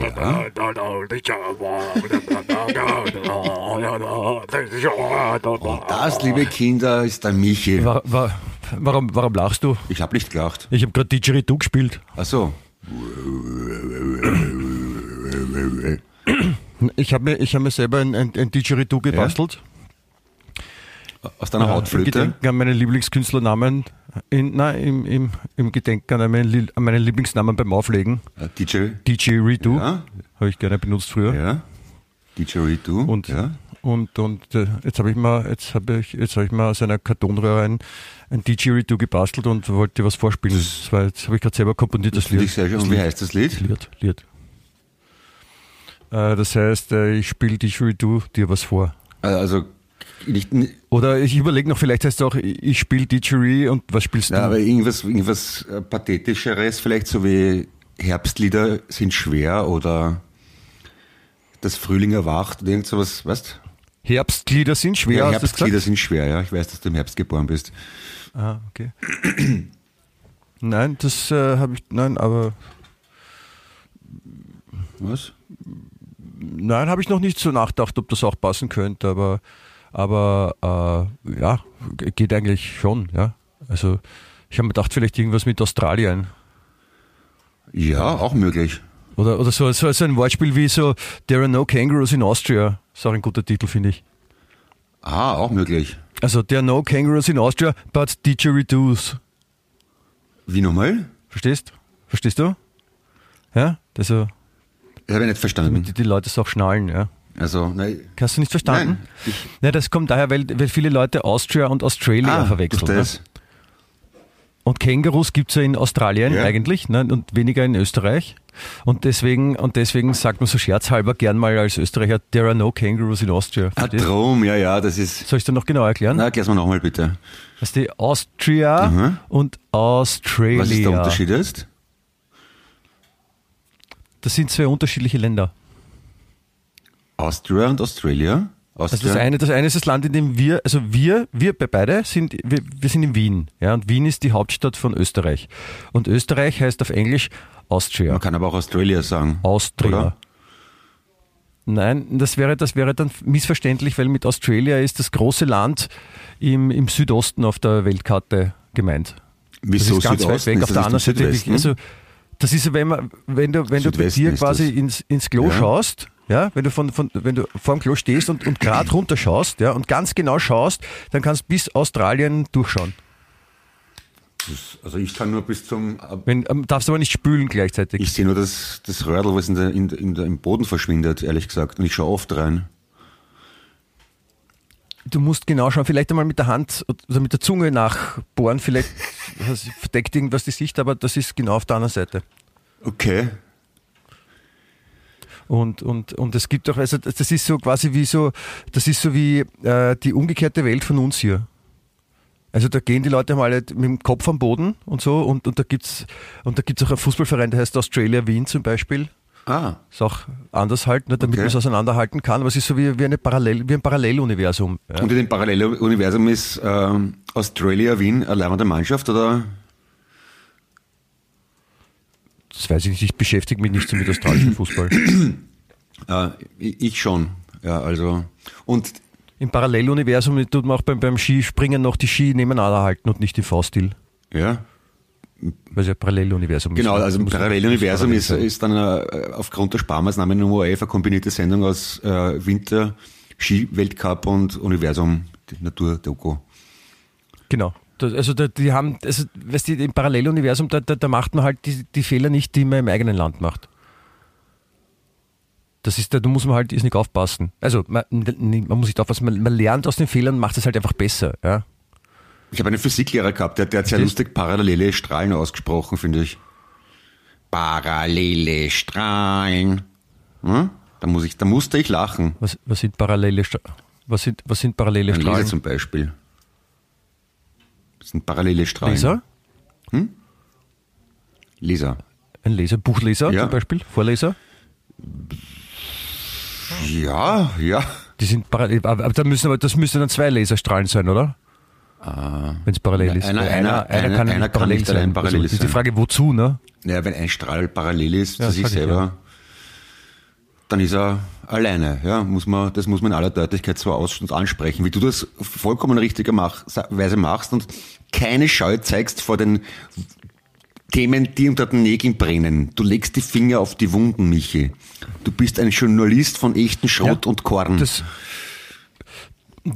Yeah. Und das, liebe Kinder, ist der Michi. Wa- wa- warum, warum lachst du? Ich habe nicht gelacht. Ich habe gerade Didgeridoo gespielt. Ach so. Ich habe mir, ich hab mir selber ein, ein, ein Didgeridoo gebastelt. Aus deiner Im Hautflöte. Gedenken an meinen Lieblingskünstlernamen. In, nein, im, im, im Gedenken an meinen, an meinen Lieblingsnamen beim Auflegen. Äh, DJ. DJ Redo. Ja. Habe ich gerne benutzt früher. Ja. DJ Redo. Und, ja. und, und äh, jetzt habe ich mal, jetzt habe ich, jetzt habe ich mal aus einer Kartonröhre ein, ein Didgeridoo gebastelt und wollte dir was vorspielen. Das, war, jetzt habe ich gerade selber komponiert, das, Finde Lied. ich sehr schön. Das Und wie heißt das Lied? Lied. Lied. Äh, das heißt, äh, ich spiele Didgeridoo dir was vor. Äh, Also, nicht, Oder ich überlege noch, vielleicht heißt es auch, ich spiele Didgeridoo und was spielst ja, du? aber irgendwas, irgendwas äh, Pathetischeres, vielleicht so wie Herbstlieder sind schwer oder das Frühling erwacht oder irgend sowas, weißt Herbstlieder sind schwer, Ja, gesagt? sind schwer, ja. Ich weiß, dass du im Herbst geboren bist. Ah, okay. nein, das äh, habe ich, nein, aber Was? Nein, habe ich noch nicht so nachgedacht, ob das auch passen könnte, aber, aber äh, ja, geht eigentlich schon, ja. Also ich habe mir gedacht, vielleicht irgendwas mit Australien. Ja, auch möglich. Oder, oder so, so, so ein Wortspiel wie so There are no kangaroos in Austria. Ist auch ein guter Titel, finde ich. Ah, auch möglich. Also There are no kangaroos in Austria, but didgeridoos. Wie nochmal? Verstehst? Verstehst du? Ja, also Das habe ich nicht verstanden. damit die, die Leute es auch schnallen, ja. Also, nein. Hast du nicht verstanden? Nein, ich- Ja, das kommt daher, weil, weil viele Leute Austria und Australia Ah, verwechseln. durch ne? Und Kängurus gibt es ja in Australien Ja. eigentlich ne? und weniger in Österreich. Und deswegen, und deswegen sagt man so scherzhalber gern mal als Österreicher, there are no kangaroos in Austria. Ah, drum, ja, ja, das ist. Soll ich dir noch genau erklären? Na, erklär's mal nochmal bitte. Das ist die Austria und Australia. Mhm. Was ist der Unterschied jetzt? Das sind zwei unterschiedliche Länder. Austria und Australia? Also Austria? das eine, das eine ist das Land, in dem wir, also wir, wir bei beide sind, wir, wir sind in Wien, ja, und Wien ist die Hauptstadt von Österreich. Und Österreich heißt auf Englisch Austria. Man kann aber auch Australia sagen. Austria. Oder? Nein, das wäre, das wäre dann missverständlich, weil mit Australia ist das große Land im, im Südosten auf der Weltkarte gemeint. Wieso das ist ganz weit Südosten? weg. Ist Auf der anderen Seite, also das ist, wenn man, wenn du, wenn du bei dir quasi ins, ins Klo Ja. schaust, ja, wenn du von, von, wenn du vor dem Klo stehst und, und gerade runter schaust, ja, und ganz genau schaust, dann kannst du bis Australien durchschauen. also ich kann nur bis zum. Wenn, ähm, darfst aber nicht spülen gleichzeitig. Ich sehe nur das, das Röhrl, was in der, in, in der, im Boden verschwindet, ehrlich gesagt. Und ich schaue oft rein. Du musst genau schauen, vielleicht einmal mit der Hand oder mit der Zunge nachbohren, vielleicht verdeckt irgendwas die Sicht, aber das ist genau auf der anderen Seite. Okay. Und, und, und es gibt auch, also das ist so quasi wie so, das ist so wie äh, die umgekehrte Welt von uns hier. Also da gehen die Leute mal mit dem Kopf am Boden und so und, und da gibt's und da gibt's auch einen Fußballverein, der heißt Australia Wien zum Beispiel. Ah, Ist auch anders halt, ne, damit Okay. man es auseinanderhalten kann, aber es ist so wie, wie, eine Parallel, wie ein Paralleluniversum. Ja. und in dem Paralleluniversum ist ähm, Australia Wien eine leibende Mannschaft oder? Das weiß ich nicht, ich beschäftige mich nicht so mit australischem Fußball. Äh, ich schon. Ja, also. Und Im Paralleluniversum tut man auch beim, beim Skispringen noch die Ski nebeneinander halten und nicht im V-Stil, ja, weil es ja Paralleluniversum genau, ist. also im Muss- Paralleluniversum ist, ist dann äh, aufgrund der Sparmaßnahmen Nummer 11 eine kombinierte Sendung aus äh, Winter, Ski-Weltcup und Universum, die Natur-Doku. Genau. Das, also da, die haben, also weißt du, im Paralleluniversum, da, da, da macht man halt die, die Fehler nicht, die man im eigenen Land macht. Das ist, da muss man halt ist nicht aufpassen. Also man, man muss nicht aufpassen, man, man lernt aus den Fehlern, macht es halt einfach besser. Ja? Ich habe einen Physiklehrer gehabt, der, der hat sehr Verstehst? lustig parallele Strahlen ausgesprochen, finde ich. Parallele Strahlen. Hm? Da, muss ich, da musste ich lachen. Was, was sind parallele Stra was sind, was sind parallele Ein Laser Strahlen? zum Beispiel. Sind parallele Strahlen. Laser? Laser. Ein Laser, Buchleser Ja. zum Beispiel, Vorleser? Ja, ja. Die sind parallel, aber da müssen aber das müssen dann zwei Laserstrahlen sein, oder? Wenn es parallel ist. Einer- Weil einer- einer- kann einer nicht kann parallel nicht sein. allein parallel also, das ist die sein. Frage, wozu, ne? Naja, wenn ein Strahl parallel ist Ja, zu sich selber. Dann ist er alleine. Ja, muss man, das muss man in aller Deutlichkeit so aus und ansprechen, wie du das vollkommen richtigerweise machst und keine Scheu zeigst vor den Themen, die unter den Nägeln brennen. Du legst die Finger auf die Wunden, Michi. Du bist ein Journalist von echten Schrott Ja, und Korn. Das,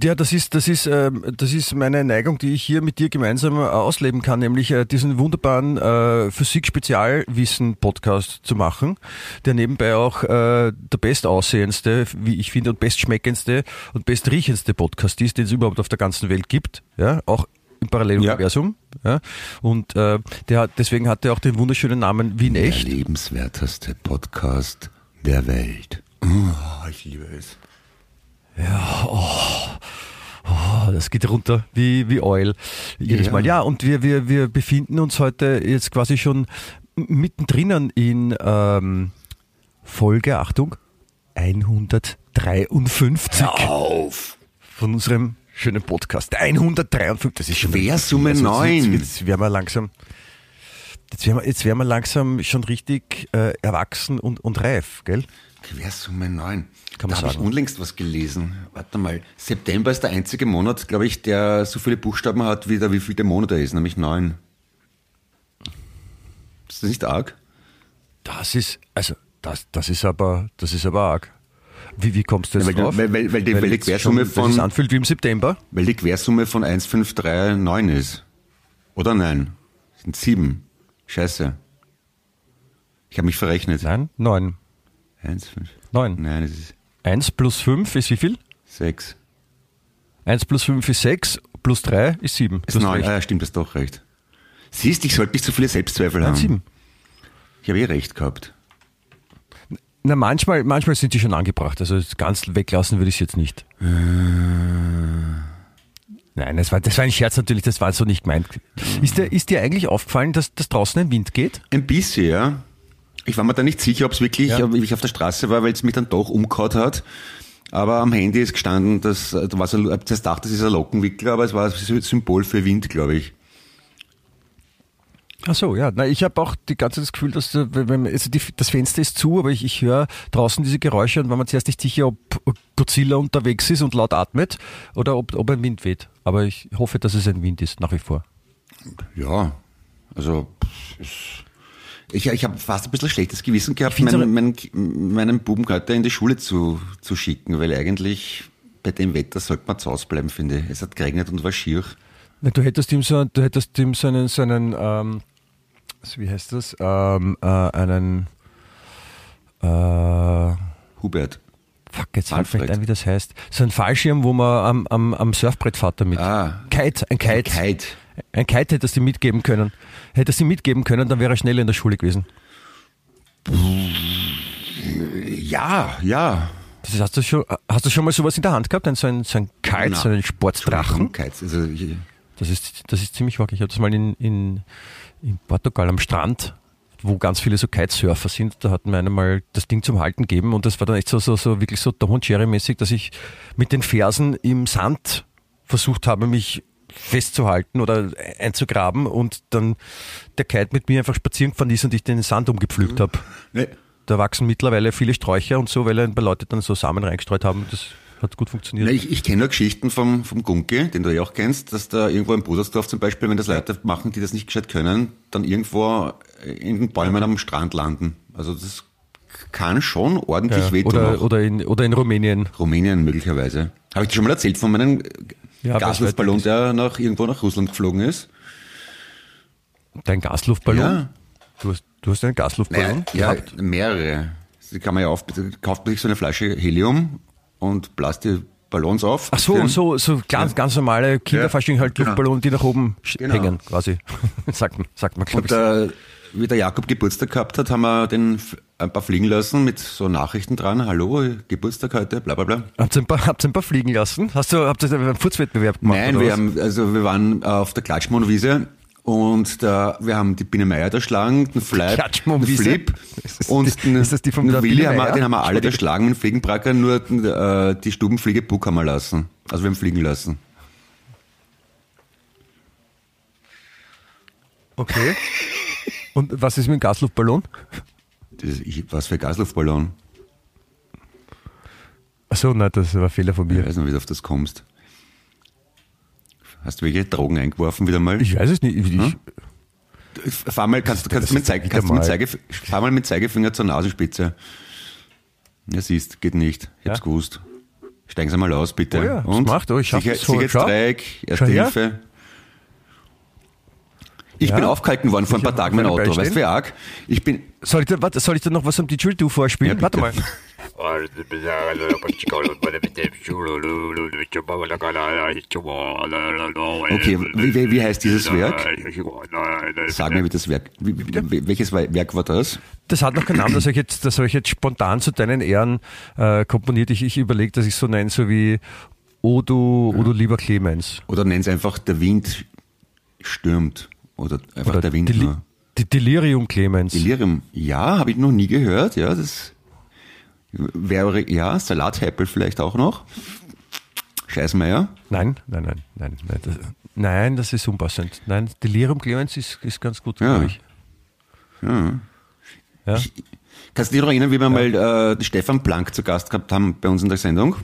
ja, das ist, das ist, ähm, das ist meine Neigung, die ich hier mit dir gemeinsam äh, ausleben kann, nämlich äh, diesen wunderbaren äh, Physik-Spezialwissen-Podcast zu machen, der nebenbei auch äh, der bestaussehendste, wie ich finde, und bestschmeckendste und bestriechendste Podcast ist, den es überhaupt auf der ganzen Welt gibt. Ja, auch im Paralleluniversum. Ja. Und äh, der hat, deswegen hat er auch den wunderschönen Namen Wien der Echt. lebenswerteste Podcast der Welt. Oh, ich liebe es. Oh, das geht runter wie, wie Oil jedes Ja. Mal. Ja, und wir, wir, wir befinden uns heute jetzt quasi schon mittendrin in ähm, Folge, Achtung, 153 Auf! von unserem schönen Podcast. 153, das ist schon Quersumme also, neun. Jetzt, jetzt werden wir langsam, jetzt werden wir, jetzt werden wir langsam schon richtig äh, erwachsen und, und reif, gell? Quersumme 9. Kann da habe ich unlängst was gelesen. Warte mal. September ist der einzige Monat, glaube ich, der so viele Buchstaben hat, wie der wie viel der Monat er ist, nämlich 9. Ist das nicht arg? Das ist, also, das, das ist aber, das ist aber arg. Wie, wie kommst du jetzt Ja, weil- drauf? weil- weil- weil die- weil die Quersumme schon, von- anfühlt wie im September. Weil die Quersumme von 1, 5, 3, 9 ist. Oder nein? Das sind 7. Scheiße. Ich habe mich verrechnet. Nein, neun. 1, 5. Neun. Nein, es ist Eins plus fünf ist wie viel? 6. Eins plus fünf ist sechs, plus drei ist sieben. Ist 9. Ah, ja, stimmt, das doch recht. Siehst, ich sollte nicht so viele Selbstzweifel Nein, haben. sieben. Ich habe eh recht gehabt. Na, manchmal, manchmal sind die schon angebracht. Also ganz weglassen würde ich es jetzt nicht. Nein, das war, das war ein Scherz natürlich, das war so nicht gemeint. Ist dir, ist dir eigentlich aufgefallen, dass, dass draußen ein Wind geht? Ein bisschen, ja. Ich war mir da nicht sicher, ob es wirklich, Ja. ob ich auf der Straße war, weil es mich dann doch umgehauen hat. Aber am Handy ist gestanden, dass, da war so, ich hab zuerst gedacht, das ist ein Lockenwickler, aber es war ein Symbol für Wind, glaube ich. Ach so, ja. Na, ich habe auch die ganze Zeit das Gefühl, dass äh, also die, das Fenster ist zu, aber ich, ich höre draußen diese Geräusche und war mir zuerst nicht sicher, ob Godzilla unterwegs ist und laut atmet oder ob, ob ein Wind weht. Aber ich hoffe, dass es ein Wind ist, nach wie vor. Ja, also es- ich, ich habe fast ein bisschen schlechtes Gewissen gehabt, meinen, meinen, meinen Buben heute in die Schule zu, zu schicken, weil eigentlich bei dem Wetter sollte man zu Hause bleiben, finde ich. Es hat geregnet und war schier. Na, du hättest ihm so, du hättest ihm so einen, so einen ähm, wie heißt das, ähm, äh, einen, äh, Hubert. fuck, jetzt fällt nicht ein, wie das heißt, so ein Fallschirm, wo man am, am, am Surfbrett fährt damit. Ah. Kite, ein Kite. Kite. Ein Kite hättest du mitgeben können. Hättest du mitgeben können, dann wäre er schneller in der Schule gewesen. Ja, ja. Das ist, hast, du schon, hast du schon mal sowas in der Hand gehabt? Ein, so ein, so ein Kite, Na, so einen Sportdrachen? Kites. Also, Das ist, das ist ziemlich wack. Ich habe das mal in, in, in Portugal am Strand, wo ganz viele so Kitesurfer sind. Da hatten wir einem mal das Ding zum Halten gegeben und das war dann echt so, so, so wirklich so Tom und Jerry mäßig, dass ich mit den Fersen im Sand versucht habe, mich festzuhalten oder einzugraben und dann der Kite mit mir einfach spazieren gefahren ist und ich den Sand umgepflügt habe. ne, Da wachsen mittlerweile viele Sträucher und so, weil ein paar Leute dann so Samen reingestreut haben. Das hat gut funktioniert. ne, ich, ich kenne nur Geschichten vom, vom Gunke, den du ja auch kennst, dass da irgendwo im Brudersdorf zum Beispiel, wenn das Leute machen, die das nicht gescheit können, dann irgendwo in den Bäumen am Strand landen. Also das kann schon ordentlich Ja, wehtun. oder, oder, in, oder in Rumänien. Rumänien möglicherweise. Habe ich dir schon mal erzählt von meinem Ja, Gasluftballon, der nach, irgendwo nach Russland geflogen ist? Dein Gasluftballon? Ja. Du, hast, du hast einen Gasluftballon ja, gehabt? mehrere. Die kann man ja auf, kauft man sich so eine Flasche Helium und blasst die Ballons auf. Ach so, so, so ganz, ganz normale Kinderfasching, halt genau. Luftballone, die nach oben Genau. hängen, quasi. sagt man, sagt man, glaube Und ich. äh, wie der Jakob Geburtstag gehabt hat, haben wir den ein paar fliegen lassen mit so Nachrichten dran. Hallo, Geburtstag heute, bla bla bla. Habt ihr ein paar, habt ihr ein paar fliegen lassen? Hast du, habt ihr einen Furzwettbewerb gemacht? Nein, wir was? haben, also wir waren auf der Klatschmohnwiese und da, wir haben die Biene Meier erschlagen, den Fleib, den? Flip und den, ist das die von den der Willi haben wir, den haben wir alle erschlagen mit dem Fliegenbracker, nur äh, die Stubenfliege Buck haben wir lassen. Also wir haben fliegen lassen. Okay. Und was ist mit dem Gasluftballon? Das, ich, was für Gasluftballon. Achso, nein, das war ein Fehler von Ich mir. weiß nicht, wie du auf das kommst. Hast du welche Drogen eingeworfen wieder mal? Ich weiß es nicht. Ich, Hm? Fahr mal, kannst, du- kannst, mit, Zeige, kannst du mit mal. Zeige, fahr mal mit Zeigefinger zur Nasenspitze. Ja, siehst, geht nicht. Ich hab's Ja. gewusst. Steigen Sie mal aus, bitte. Oh ja, hab's gemacht. Oh, ich schaff Sicher, das. Sicherheitsdreieck, Erste Schau her. Ich Ja. bin aufgehalten worden vor ein paar Tagen mein Auto. einem Weißt du, wie arg? Ich bin, soll, ich da, warte, soll ich da noch was am Didgeridoo vorspielen? Ja, warte mal. okay, wie, wie, wie heißt dieses Werk? Sag mir, wie das Werk, wie, welches Werk war das? Das hat noch keinen Namen, das habe ich jetzt, das habe ich jetzt spontan zu deinen Ehren äh, komponiert. Ich, ich überlege, dass ich so nenne, so wie O du, o du lieber Clemens. Oder nenn's einfach, der Wind stürmt. Oder einfach Oder der Wind Deli nur. Die Delirium Clemens. Delirium, ja, habe ich noch nie gehört. Ja, das wäre, ja, Salathäppel vielleicht auch noch. Scheißmeier. Nein, nein, nein, nein, nein. Das, nein, das ist unpassend. Nein, Delirium Clemens ist, ist ganz gut, Ja. glaube ich. Ja. Ja. Kannst du dich noch erinnern, wie wir mal äh, Stefan Planck zu Gast gehabt haben bei uns in der Sendung?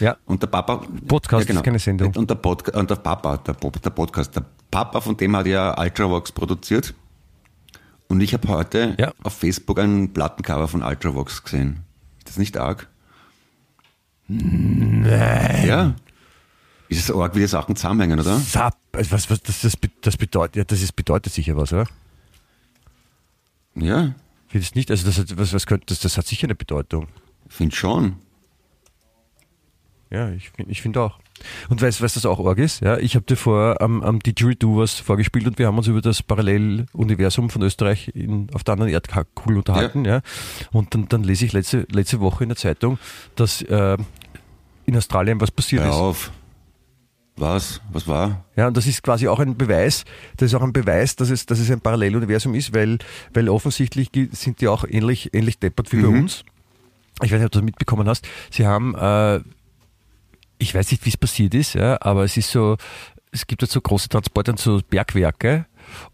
Ja. Und der Papa. Podcast ist keine Sendung. Und der, Podca und der Papa, der, der Podcast, der Papa von dem hat ja Ultravox produziert. Und ich habe heute Ja. auf Facebook ein Plattencover von Ultravox gesehen. Ist das nicht arg? Nein. Ja. Ist es arg, wie die Sachen zusammenhängen, oder? Sap, also was, was, das, das, das bedeutet, ja, das ist, bedeutet sicher was, oder? Ja, Finde ich nicht, also das, hat, was, was könnte, das, das hat sicher eine Bedeutung. find schon. Ja, ich finde ich find auch. Und weißt du, was das auch arg ist? Ja, ich habe dir vor am, am Didgeridoo was vorgespielt und wir haben uns über das Paralleluniversum von Österreich in, auf der anderen Erdkugel unterhalten. Ja. Und dann, dann lese ich letzte, letzte Woche in der Zeitung, dass äh, in Australien was passiert Hör ist. auf. Was? Was war? Ja, und das ist quasi auch ein Beweis, das ist auch ein Beweis, dass es, dass es ein Paralleluniversum ist, weil, weil offensichtlich sind die auch ähnlich, ähnlich deppert wie bei uns. Ich weiß nicht, ob du das mitbekommen hast. Sie haben, äh, ich weiß nicht, wie es passiert ist, ja, aber es ist so, es gibt jetzt so große Transporte und so Bergwerke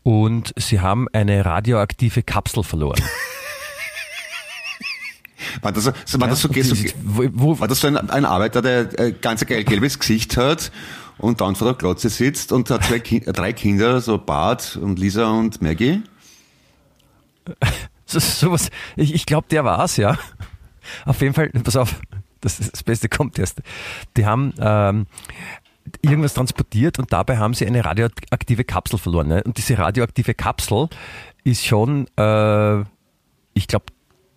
und sie haben eine radioaktive Kapsel verloren. War das so, so- war das so, Und so, die- wo, war das so ein, ein Arbeiter, der äh, ganz ein geil gelbes Gesicht hat und dann vor der Glotze sitzt und hat zwei Ki drei Kinder, so Bart und Lisa und Maggie? So, sowas, ich, ich glaube, der war's, ja. Auf jeden Fall, pass auf, das, das Beste kommt erst. Die haben ähm, irgendwas transportiert und dabei haben sie eine radioaktive Kapsel verloren. Ne? Und diese radioaktive Kapsel ist schon, äh, ich glaube,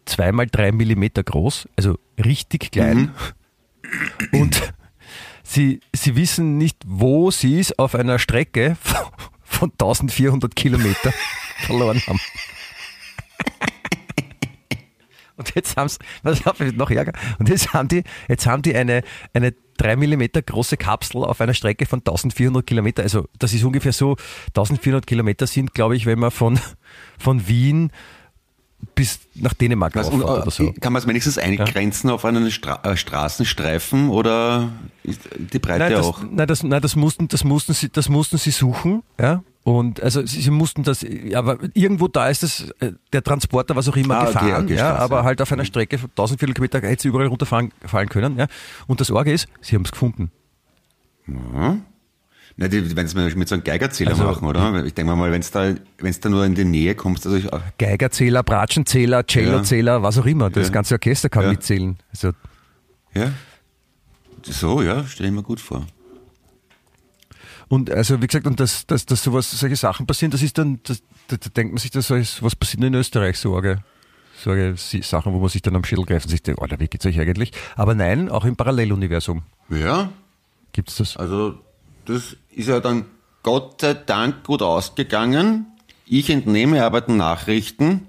zweimal drei Millimeter groß, also richtig klein. Und sie, sie wissen nicht, wo sie es auf einer Strecke von 1400 Kilometer verloren haben. Und jetzt haben sie, noch Ärger? Und jetzt haben die, jetzt haben die eine, eine drei Millimeter große Kapsel auf einer Strecke von 1400 Kilometer. Also, das ist ungefähr so, 1400 Kilometer sind, glaube ich, wenn man von, von Wien bis nach Dänemark Was, und, auffahrt oder so. äh, Kann man es wenigstens eingrenzen auf einen Stra äh, Straßenstreifen oder ist die Breite Nein, das, auch? nein, das, nein, das mussten, das mussten sie, das mussten sie suchen, ja. Und also sie, sie mussten das, ja, aber irgendwo da ist das, äh, der Transporter, was auch immer, Ah, okay, gefahren, okay, ja, Straße. aber halt auf einer Strecke von 1400 Kilometer hätte sie überall runterfahren fallen können, ja. Und das Orge ist, sie haben es gefunden. Na, die werden es mit so einem Geigerzähler Also, machen, oder? Ich denke mal, wenn es da, wenn's da nur in die Nähe kommst, also ich, Geigerzähler, Bratschenzähler, Cellozähler, was auch immer. Das Ja. ganze Orchester kann Ja. mitzählen. Also, ja. So, ja, stelle ich mir gut vor. und also wie gesagt, und dass, dass, dass sowas, solche Sachen passieren, das ist dann, das, da, da denkt man sich, dass was passiert in Österreich, Sorge. Si- Sachen, wo man sich dann am Schädel greift und sich denkt, Alter, wie geht's euch eigentlich? Aber nein, auch im Paralleluniversum Ja, gibt's das. also das ist ja dann Gott sei Dank gut ausgegangen. Ich entnehme aber den Nachrichten,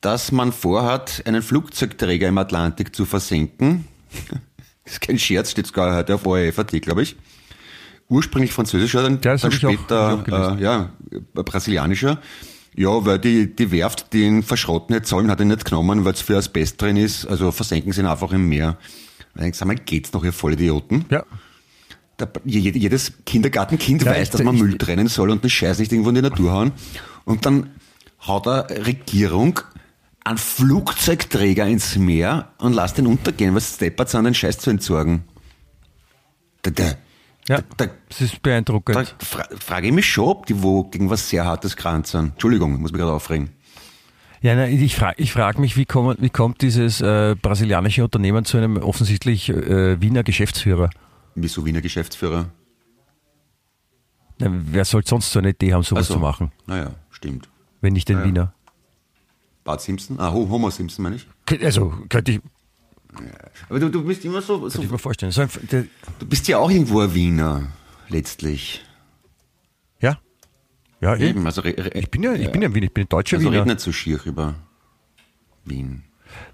dass man vorhat, einen Flugzeugträger im Atlantik zu versenken. Das ist kein Scherz, steht sogar heute auf ORF.at, glaube ich. Ursprünglich französischer, dann, dann ich später ich auch äh, ja, brasilianischer. Ja, weil die, die Werft, die ihn verschrotten nicht sollen, hat ihn nicht genommen, weil es für Asbest drin ist. Also versenken sie ihn einfach im Meer. Denkst du, sag mal, geht's noch, ihr Vollidioten? Ja. Jedes Kindergartenkind Ja, weiß, dass man Müll trennen soll und den Scheiß nicht irgendwo in die Natur hauen. Und dann haut eine Regierung einen Flugzeugträger ins Meer und lässt den untergehen, was steppert sind, den Scheiß zu entsorgen. Da, da, Ja, da, das ist beeindruckend. da fra frage ich mich schon, ob die wo gegen was sehr hartes kranz sind. Entschuldigung, ich muss mich gerade aufregen. Ja, nein, ich frage ich frag mich, wie, kommen, wie kommt dieses äh, brasilianische Unternehmen zu einem offensichtlich äh, Wiener Geschäftsführer? Wieso Wiener Geschäftsführer? Na, wer soll sonst so eine Idee haben, sowas Also, zu machen, Naja, stimmt. wenn nicht den Ja. Wiener? Bart Simpson? Ah, Ho- Homer Simpson meine ich. Also, könnte ich, Aber du, du bist immer so, so könnte ich mir vorstellen. So ein, der, du bist ja auch irgendwo ein Wiener, letztlich. ja, ja, eh. Eben, also ich bin ja, ich bin ja ein Wiener, ich bin ein deutscher also Wiener. nicht so schier über Wien.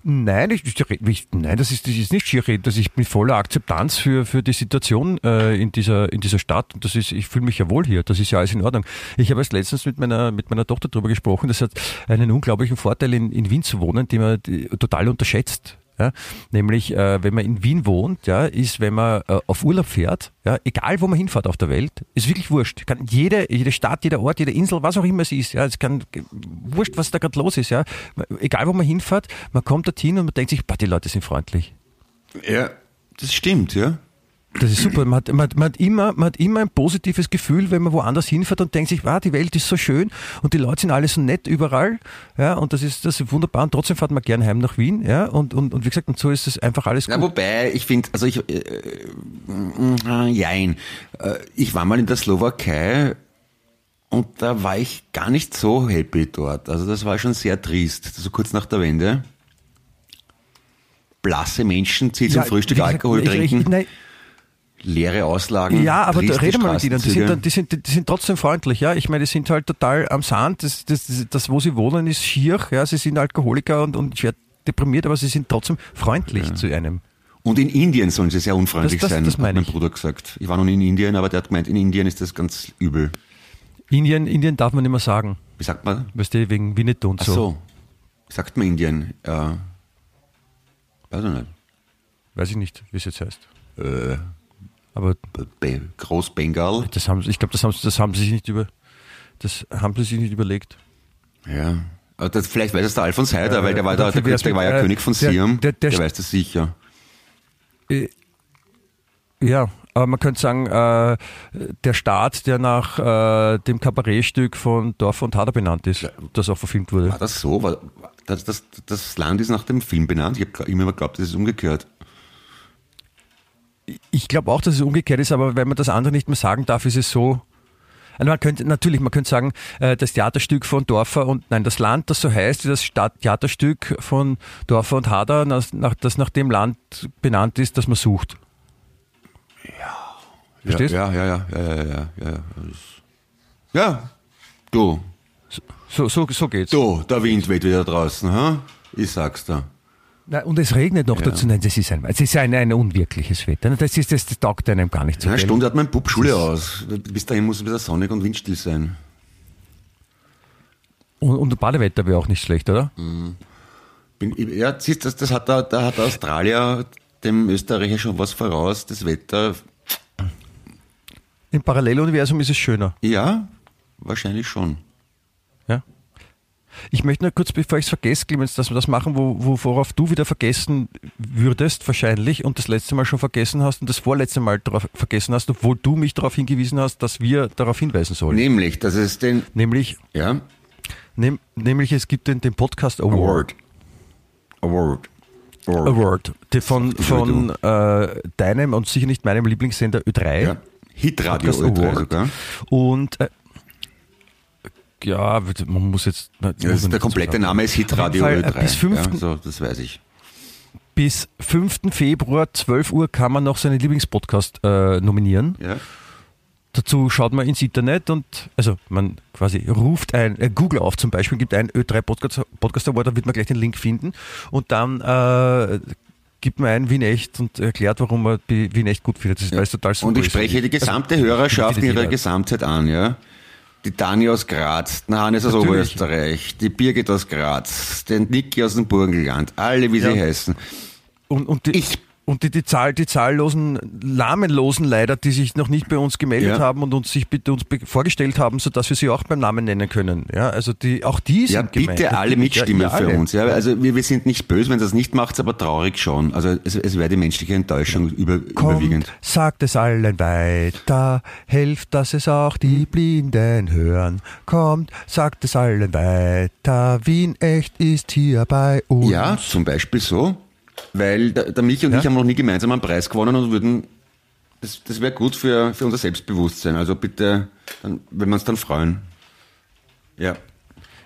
Nein, ich, ich, nein, das ist, das ist nicht schier reden. Das ich bin voller Akzeptanz für, für die Situation äh, in, dieser, in dieser Stadt. Und das ist, ich fühle mich ja wohl hier. Das ist ja alles in Ordnung. Ich habe erst letztens mit meiner, mit meiner Tochter darüber gesprochen. Das hat einen unglaublichen Vorteil, in, in Wien zu wohnen, den man total unterschätzt. Ja, nämlich, äh, wenn man in Wien wohnt, ja, ist, wenn man äh, auf Urlaub fährt, ja, egal wo man hinfährt auf der Welt, ist wirklich wurscht. Kann jede, jede Stadt, jeder Ort, jede Insel, was auch immer es ist, ja, es kann wurscht, was da gerade los ist, ja. Egal wo man hinfährt, man kommt dorthin und man denkt sich, boah, die Leute sind freundlich. Ja, das stimmt, ja. Das ist super. Man hat, man, man, hat immer, man hat immer ein positives Gefühl, wenn man woanders hinfährt und denkt sich, wow, die Welt ist so schön und die Leute sind alle so nett überall. Ja, und das ist, das ist wunderbar. Und trotzdem fährt man gern heim nach Wien. Ja, und, und, und wie gesagt, und so ist es einfach alles gut. Ja, wobei, ich finde, also ich, äh, äh, jein, äh, ich war mal in der Slowakei und da war ich gar nicht so happy dort. Also das war schon sehr trist, so kurz nach der Wende. Blasse Menschen, die zum Ja, Frühstück wie gesagt, Alkohol ich- ich- trinken, nein, leere Auslagen. Ja, aber da triste rede mal mit ihnen. Die sind, die, sind, die sind trotzdem freundlich, ja. Ich meine, die sind halt total am Sand. Das, das, das, das wo sie wohnen, ist schier. Ja, sie sind Alkoholiker und, und schwer deprimiert, aber sie sind trotzdem freundlich zu einem. Und in Indien sollen sie sehr unfreundlich Das- das- sein, das hat mein ich. Bruder gesagt. Ich war noch nie in Indien, aber der hat gemeint, in Indien ist das ganz übel. Indien, Indien darf man nicht mehr sagen. Wie sagt man? Weißt du, wegen Winnetou und Ach so. so. Wie sagt man Indien? Ja. Weiß ich nicht. Weiß ich nicht, wie es jetzt heißt. Äh, Aber Be Großbengal. das haben, ich glaube, das haben, sie- das haben sie sich nicht über, das haben sie sich nicht überlegt. Ja. Das, vielleicht weiß es der Alfons Heider, Äh, weil der war, dafür der, wär's der war ja äh, König von der- Siam. der- Der, der- weiß das sicher. Äh, Ja, aber man könnte sagen, äh, der Staat, der nach äh, dem Kabarettstück von Dorf und Hader benannt ist, das auch verfilmt wurde. War das so? War, das, das, das Land ist nach dem Film benannt. Ich habe immer geglaubt, das ist umgekehrt. Ich glaube auch, dass es umgekehrt ist, aber wenn man das andere nicht mehr sagen darf, ist es so. Also man könnte, natürlich, man könnte sagen, äh, das Theaterstück von Dorfer und, nein, das Land, das so heißt, wie das Stadttheaterstück von Dorfer und Hader, das nach, dem Land benannt ist, das man sucht. Verstehst? Ja, ja, ja, ja, ja, ja, ja. Ja, das- ja. du, So, so, so geht's. du, der Wind weht wieder draußen, ha? Ich sag's dir. Na, und es regnet noch dazu. Nein, das ist ein, es ist ein, ein unwirkliches Wetter. Das, ist, das, das taugt einem gar nicht so. In einer gell? Stunde hat mein Bub Schule aus. Bis dahin muss es wieder sonnig und windstill sein. Und, und Badewetter wäre auch nicht schlecht, oder? Bin, ja, siehst das, das hat der, da hat der Australier dem Österreicher schon was voraus. Das Wetter, Im Paralleluniversum ist es schöner. ja, wahrscheinlich schon. Ich möchte nur kurz, bevor ich es vergesse, Clemens, dass wir das machen, wo, wo, worauf du wieder vergessen würdest, wahrscheinlich, und das letzte Mal schon vergessen hast und das vorletzte Mal darauf vergessen hast, obwohl du mich darauf hingewiesen hast, dass wir darauf hinweisen sollen. Nämlich, dass es den, Nämlich, ja, nehm, nämlich es gibt den, den Podcast Award. Award. Award. Award, die von, von äh, deinem und sicher nicht meinem Lieblingssender Ö3. Ja. Hitradio Podcast Ö3 Award. sogar. Und äh, ja, man muss jetzt. Man, Ja, muss der komplette sagen. Name ist Hitradio Auf jeden Ö3. Fall, äh, bis 5. Ja, so, das weiß ich. bis 5. Februar, 12 Uhr, kann man noch seinen Lieblingspodcast äh, nominieren. Ja. Dazu schaut man ins Internet und, also man quasi ruft ein, äh, Google auf zum Beispiel, gibt ein Ö3 Podcast, Podcast Award, da wird man gleich den Link finden und dann äh, gibt man ein Wien Echt und erklärt, warum man Wien Echt gut findet. Das ist, es total super Und ich spreche die gesamte Also, Hörerschaft in ihrer Gesamtheit an, ja. Die Dani aus Graz, der Hannes aus Natürlich. Oberösterreich, die Birgit aus Graz, den Niki aus dem Burgenland, alle wie sie Ja. heißen. Und, und, die, Ich- und die, die, Zahl, die zahllosen, lahmenlosen leider, die sich noch nicht bei uns gemeldet Ja. haben und uns sich bitte uns vorgestellt haben, sodass wir sie auch beim Namen nennen können. Ja, also die, auch die sind Ja, gemeint. bitte alle Natürlich, mitstimmen ja, für alle. uns. Ja, also wir, wir sind nicht böse, wenn ihr das nicht macht, aber traurig schon. Also es, es wäre die menschliche Enttäuschung über, Kommt, überwiegend. sagt es allen weiter, helft, dass es auch die Blinden hören. Kommt, sagt es allen weiter, Wien echt ist hier bei uns. Ja, zum Beispiel so, weil der, der Michi und Ja? ich haben noch nie gemeinsam einen Preis gewonnen und würden, das, das wäre gut für, für unser Selbstbewusstsein. Also bitte, dann, wenn wir uns dann freuen. Ja.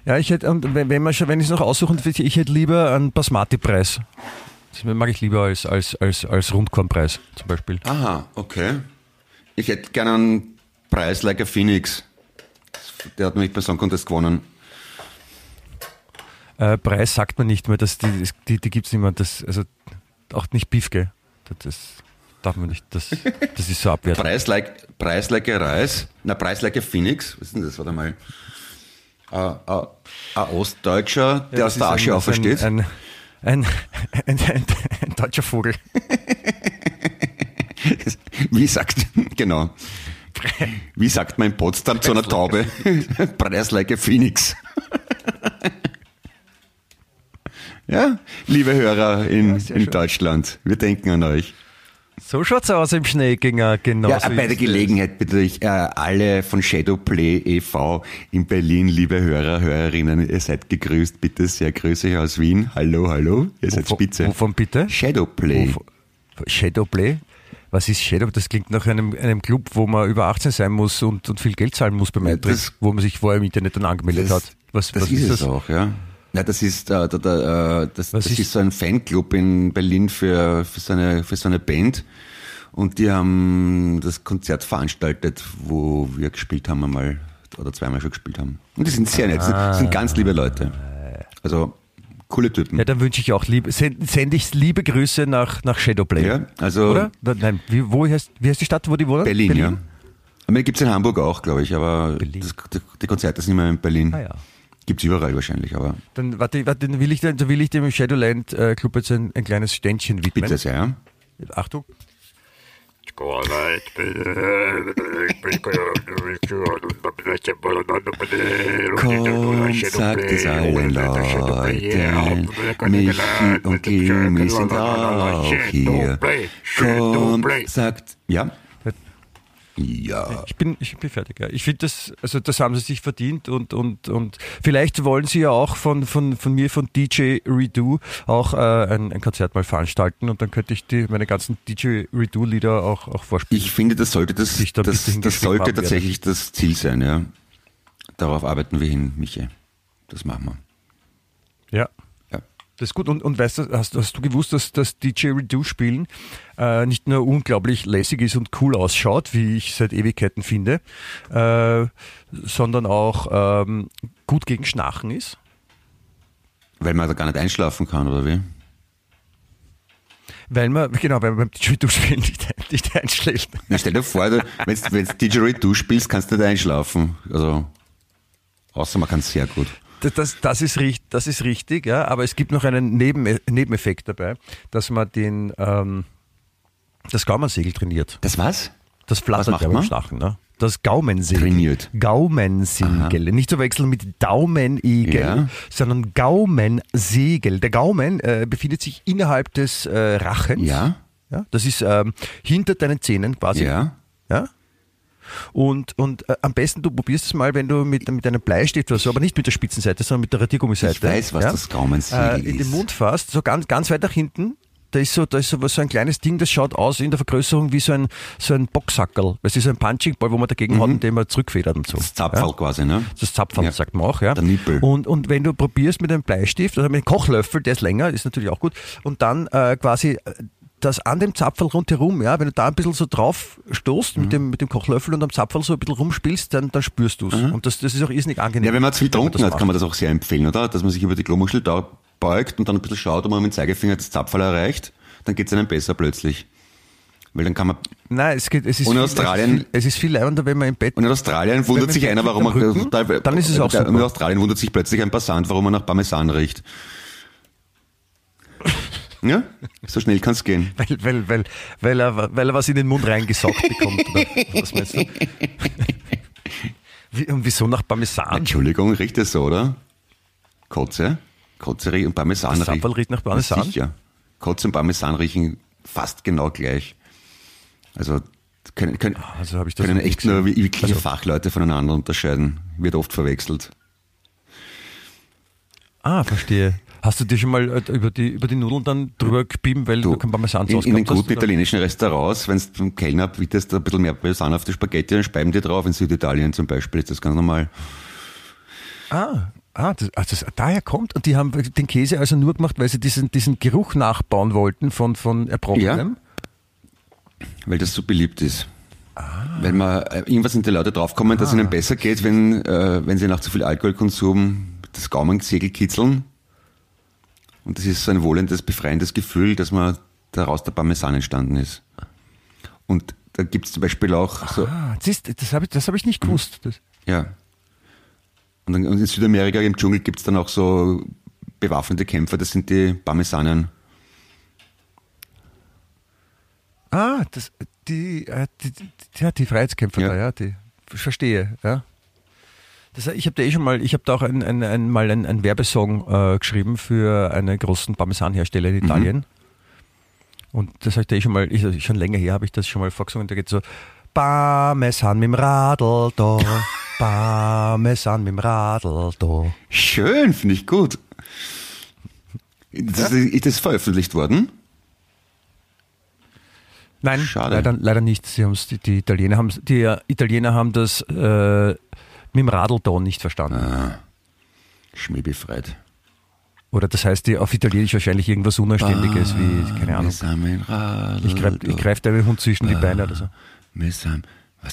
Ja, ich hätte, und wenn, wenn man schon, wenn ich es noch aussuchen würde, ich hätte lieber einen Basmati-Preis. Das mag ich lieber als, als, als, als Rundkornpreis zum Beispiel. Aha, okay. Ich hätte gerne einen Preis like a Phoenix. Der hat nämlich bei Song Contest gewonnen. Äh, Preis sagt man nicht mehr, das, die, die, die gibt es nicht mehr. Das, also auch nicht Beefke. Das, das darf man nicht. Das, das ist so abwertend. Preis like, Preis like a Reis. Na, Preis like a Phoenix. Was ist denn das? Warte mal. Ein ein- ein Ostdeutscher, der Ja, aus das der Asche ein- aufersteht. Ein, ein, ein, ein, ein deutscher Vogel. Wie sagt, genau. Wie sagt man in Potsdam zu einer Taube? Preis like a Phoenix. Ja, liebe Hörer in, sehr in. Deutschland, wir denken an euch. So schaut's aus im Schneegänger, genau. Ja, so bei der. Gelegenheit bitte ich äh, alle von Shadowplay e.V. in Berlin, liebe Hörer, Hörerinnen, ihr seid gegrüßt, bitte sehr grüße ich aus Wien. Hallo, hallo, ihr seid Wovon- spitze. Wovon bitte? Shadowplay. Wovon- Shadowplay? Was ist Shadow? Das klingt nach einem, einem Club, wo man über 18 sein muss und, und viel Geld zahlen muss beim Ja, Eintritt, wo man sich vorher im Internet dann angemeldet Das, hat. Was, das was ist, ist das? auch, ja. Ja, das ist, äh, da, da, äh, das, das ist, ist- so ein Fanclub in Berlin für, für, so eine, für so eine Band. Und die haben das Konzert veranstaltet, wo wir gespielt haben einmal oder zweimal schon gespielt haben. Und die sind sehr nett, das sind ganz liebe Leute. Also coole Typen. Ja, dann wünsche ich auch liebe, send, sende ich liebe Grüße nach, nach Shadowplay. Ja, also Oder? Nein, wie, wo heißt, wie heißt die Stadt, wo die wohnen? Berlin, ja. Aber die gibt's in Hamburg auch, glaube ich, aber Berlin. das, die, die Konzerte sind immer in Berlin. Ah ja. Gibt's überall wahrscheinlich, aber Dann, warte, warte, dann will ich, dann will ich dem Shadowland äh, Club jetzt ein, ein kleines Ständchen widmen. bitte sehr. Ja? Achtung. Kommt, sagt es allen Leuten, Michi und Kimi sind auch hier. Kommt, sagt, ja? Ja. Ich bin, ich bin fertig. Ja. Ich finde das, also das haben sie sich verdient und, und, und vielleicht wollen sie ja auch von, von, von mir, von DJ Redo, auch äh, ein, ein Konzert mal veranstalten und dann könnte ich die, meine ganzen DJ Redo-Lieder auch, auch vorspielen. Ich finde, das sollte, das, da das, das sollte tatsächlich das Ziel sein, ja. Darauf arbeiten wir hin, Michi. Das machen wir. Das ist gut. Und, und weißt du, hast, hast du gewusst, dass das DJ Redo spielen äh, nicht nur unglaublich lässig ist und cool ausschaut, wie ich seit Ewigkeiten finde, äh, sondern auch ähm, gut gegen Schnarchen ist? Weil man da gar nicht einschlafen kann, oder wie? Weil man, genau, weil man beim DJ Redo spielen nicht, nicht einschläft. Na, stell dir vor, wenn du DJ du spielst, kannst du nicht einschlafen. Also, außer man kann sehr gut. Das, das, das, ist, richt- das ist richtig, ja, aber es gibt noch einen Neben, Nebeneffekt dabei, dass man den, ähm, das Gaumensegel trainiert. Das was? Das flattert ja beim? Schlachen, ne? Das Gaumensegel. Trainiert. Gaumensegel. Nicht zu wechseln mit Daumenegel, Ja. sondern Gaumensegel. Der Gaumen äh, befindet sich innerhalb des äh, Rachens. Ja? ja. Das ist ähm, hinter deinen Zähnen quasi. Ja. Ja? Und, und äh, am besten, du probierst es mal, wenn du mit, mit einem Bleistift oder so, aber nicht mit der Spitzenseite, sondern mit der Radiergummiseite. Ich weiß, was das Gaumensegel äh, In den ist. Mund fasst, so ganz, ganz weit nach hinten Da ist so, da ist so, was, so ein kleines Ding, das schaut aus in der Vergrößerung wie so ein, so ein Boxsackerl. Das ist so ein Punching Ball, wo man dagegen haut, indem man zurückfedert und so. Das Zapferl ja? quasi, ne? Das Zapferl, Ja. sagt man auch, ja. Der Nippel. Und, und wenn du probierst mit einem Bleistift, also mit einem Kochlöffel, der ist länger, ist natürlich auch gut, und dann äh, quasi äh, das an dem Zapferl rundherum, ja, wenn du da ein bisschen so drauf stoßt Mhm. mit, dem, mit dem Kochlöffel und am Zapferl so ein bisschen rumspielst, dann, dann spürst du es. Und das, das ist auch irrsinnig angenehm. Mhm. Ja, wenn man zu viel getrunken hat, kann man das auch sehr empfehlen, oder? Dass man sich über die Klomuschel da beugt und dann ein bisschen schaut, ob man mit dem Zeigefinger das Zapferl erreicht, dann geht es einem besser plötzlich. Weil dann kann man. Nein, es, geht, es, ist Und in viel, Australien- es ist viel leibender, wenn man im Bett Und in Australien wundert man sich einer, warum Rücken, er. dann ist es auch der- super. In Australien wundert sich plötzlich ein Passant, warum er nach Parmesan riecht. Ja? So schnell kann es gehen. weil, weil, weil, weil, er, weil er was in den Mund reingesaugt bekommt. Oder was meinst du? Wie, und wieso nach Parmesan? Entschuldigung, riecht es so, oder? Kotze? Kotze riecht und Parmesan Das Zapferl riecht nach Parmesan? Na Sicher. Kotze und Parmesan riechen fast genau gleich. Also können, können, Also ich das können echt nur wirkliche Also- Fachleute voneinander unterscheiden. Wird oft verwechselt. Ah, verstehe. Hast du dir schon mal äh, über die, über die Nudeln dann drüber gebieben, weil du, kein Parmesan in, in den hast, guten oder? italienischen Restaurants, wenn du vom Kellner bittest, ein bisschen mehr Parmesan auf die Spaghetti, dann speiben die drauf. In Süditalien zum Beispiel ist das ganz normal. Ah, ah, das, ah, das daher kommt. Und die haben den Käse also nur gemacht, weil sie diesen, diesen Geruch nachbauen wollten von, von Erbrochenem? Weil das so beliebt ist. Ah. Weil man äh, irgendwas sind die Leute draufkommen, dass es ihnen besser geht, wenn, äh, wenn sie nach zu viel Alkoholkonsum das Gaumensegel kitzeln. Und das ist so ein wohlendes, befreiendes Gefühl, dass man daraus der Parmesan entstanden ist. Und da gibt es zum Beispiel auch so, Ah, siehst, das habe ich, das hab ich nicht gewusst. Das, ja. Und, dann, und in Südamerika im Dschungel gibt es dann auch so bewaffnete Kämpfer, das sind die Parmesanen. ah, das, die, äh, die, die, ja, die Freiheitskämpfer Ja. da, ja, die, ich verstehe, ja. Das, ich habe da eh schon mal, ich habe da auch ein, ein, ein, mal einen, Werbesong äh, geschrieben für einen großen Parmesanhersteller in Italien. Und das habe ich da eh schon mal, ich, schon länger her habe ich das schon mal vorgesungen, da geht so Parmesan mit dem Radl da, Parmesan mit dem Radl da. Schön, finde ich gut. Das, Ist das veröffentlicht worden? Nein, Schade. leider, leider nicht. Sie haben's, die, die, Italiener haben, die äh, Italiener haben das äh, mit dem Radl da nicht verstanden. Schmähbefreit. Oder das heißt die auf Italienisch wahrscheinlich irgendwas Unanständiges wie, keine Ahnung. Ich greife ich greif deinen Hund zwischen die Beine oder so. Was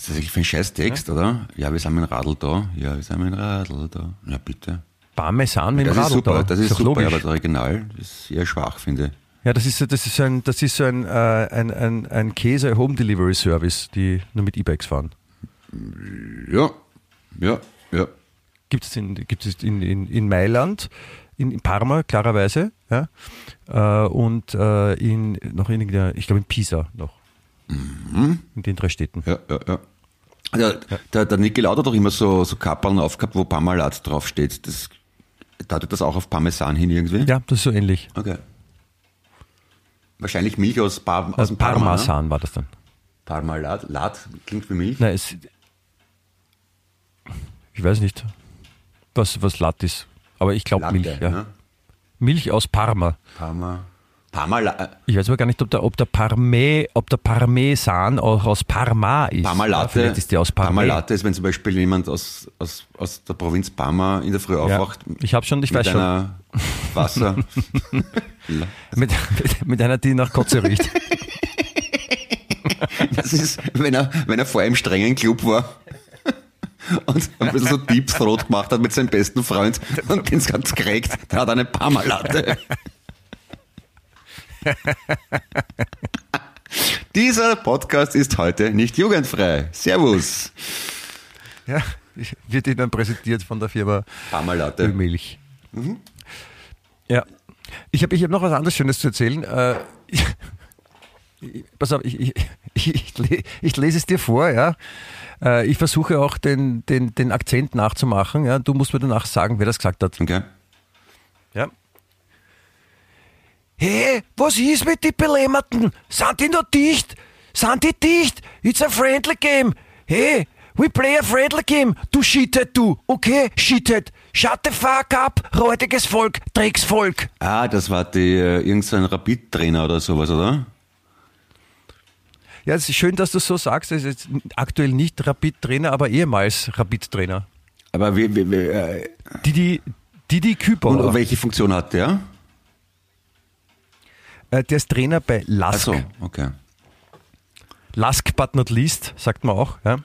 ist das eigentlich für ein scheiß Text, oder? Ja, wir sind mit dem Radl da. Ja, wir sind mit dem Radl da. Na bitte. Parmesan mit dem Das ist Radl super, da. das ist super, logisch. aber das Original ist eher schwach, finde ich. Ja, das ist, so- das ist so ein, das ist so ein, äh, ein, ein, ein Käse-Home-Delivery-Service, die nur mit E-Bikes fahren. Ja, ja, ja. Gibt es in, gibt es in, in, in Mailand, in, in Parma klarerweise, ja, äh, und äh, in, noch in, ich glaube in Pisa noch. Mhm. In den drei Städten. Ja, ja, ja. Der, der, der Niki Lauda hat doch immer so, so Kapperln aufgehabt, wo Parmalat draufsteht. Das, deutet das auch auf Parmesan hin irgendwie? Ja, das ist so ähnlich. Okay. Wahrscheinlich Milch aus, Par aus dem Parma. Ne? Parmesan war das dann. Parmalat, Lat klingt wie Milch. Nein, es, ich weiß nicht, was, was Latt ist. Aber ich glaube Latte, Milch. Ja. ne? Milch aus Parma. Parma. Parmalat. Ich weiß aber gar nicht, ob der, ob der Parme, ob der Parmesan auch aus Parma ist. Ja, Parmalate, vielleicht ist der aus Parma. Parmalate ist, wenn zum Beispiel jemand aus, aus, aus der Provinz Parma in der Früh Ja, aufwacht ich habe schon, ich weiß schon. Wasser. Mit, mit, mit einer, die nach Kotze riecht. Das ist, wenn er, wenn er vor einem strengen Club war und ein bisschen so Deep Throat gemacht hat mit seinem besten Freund und den ganz gekriegt, der hat eine Parmalatte. Dieser Podcast ist heute nicht jugendfrei. Servus. Ja, wird Ihnen präsentiert von der Firma Parmalatte. Ölmilch. Ja. Ich habe ich hab noch was anderes Schönes zu erzählen. Äh, ich, pass auf, ich, ich, ich, ich lese es dir vor, ja. Äh, ich versuche auch den, den, den Akzent nachzumachen. Ja. Du musst mir danach sagen, wer das gesagt hat. Okay. Ja. Hey, was ist mit den Belämmerten? Sind die noch dicht? Sind die dicht? It's a friendly game. Hey, we play a friendly game. Du Shithead, du. Okay, Shithead. Shut the fuck up, räudiges Volk, Drecksvolk. Ah, das war die, äh, irgendein Rapid-Trainer oder sowas, oder? Ja, es ist schön, dass du so sagst. Er ist jetzt aktuell nicht Rapid-Trainer, aber ehemals Rapid-Trainer. Aber wie, wie, wie, äh, Didi, Didi und Kübauer. welche Funktion hat der? Äh, der ist Trainer bei Ach Lask. so, okay. Last but not least, sagt man auch. Ja?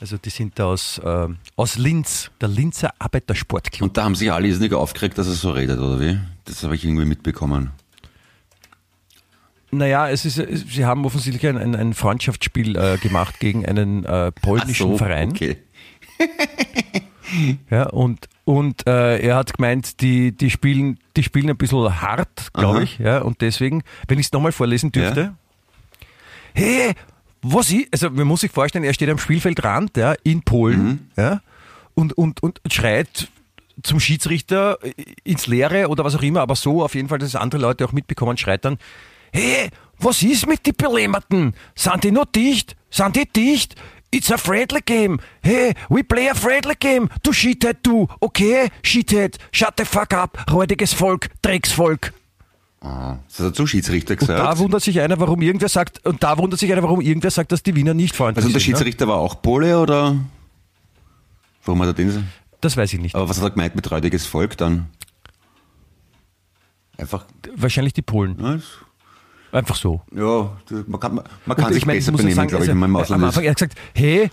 Also die sind da aus, ähm, aus Linz, der Linzer Arbeitersportclub. Und da haben sich alle irrsinnig aufgeregt, dass er so redet, oder wie? Das habe ich irgendwie mitbekommen. Naja, es ist, es- sie haben offensichtlich ein, ein, ein Freundschaftsspiel äh, gemacht gegen einen äh, polnischen so, Verein. Okay. Ja, und und äh, er hat gemeint, die, die, spielen, die spielen ein bisschen hart, glaube ich. Ja, und deswegen, wenn ich es nochmal vorlesen dürfte. Hey, was ich, also man muss sich vorstellen, er steht am Spielfeldrand ja, in Polen Mhm. ja, und, und, und schreit zum Schiedsrichter ins Leere oder was auch immer, aber so auf jeden Fall, dass es andere Leute auch mitbekommen, schreit dann, hey, was ist mit die Belämmerten? Sind die noch dicht? Sind die dicht? It's a friendly game. Hey, we play a friendly game. Du Shithead, du. Okay, Shithead. Shut the fuck up. Räudiges Volk. Drecksvolk. Ah, das hat zum Schiedsrichter Und da gesagt. wundert sich einer, warum irgendwer sagt, und da wundert sich einer, warum irgendwer sagt, dass die Wiener nicht freundlich Also der sind. Ne? Schiedsrichter war auch Pole, oder? Warum hat er den? Das weiß ich nicht. Aber was hat er gemeint mit räudiges Volk dann? Einfach, Wahrscheinlich die Polen. ja, Einfach so. ja man kann, man kann Und sich meine, besser benehmen, sagen, glaube ich, also, wenn man im am Ausland Anfang, ist. er hat gesagt, hey,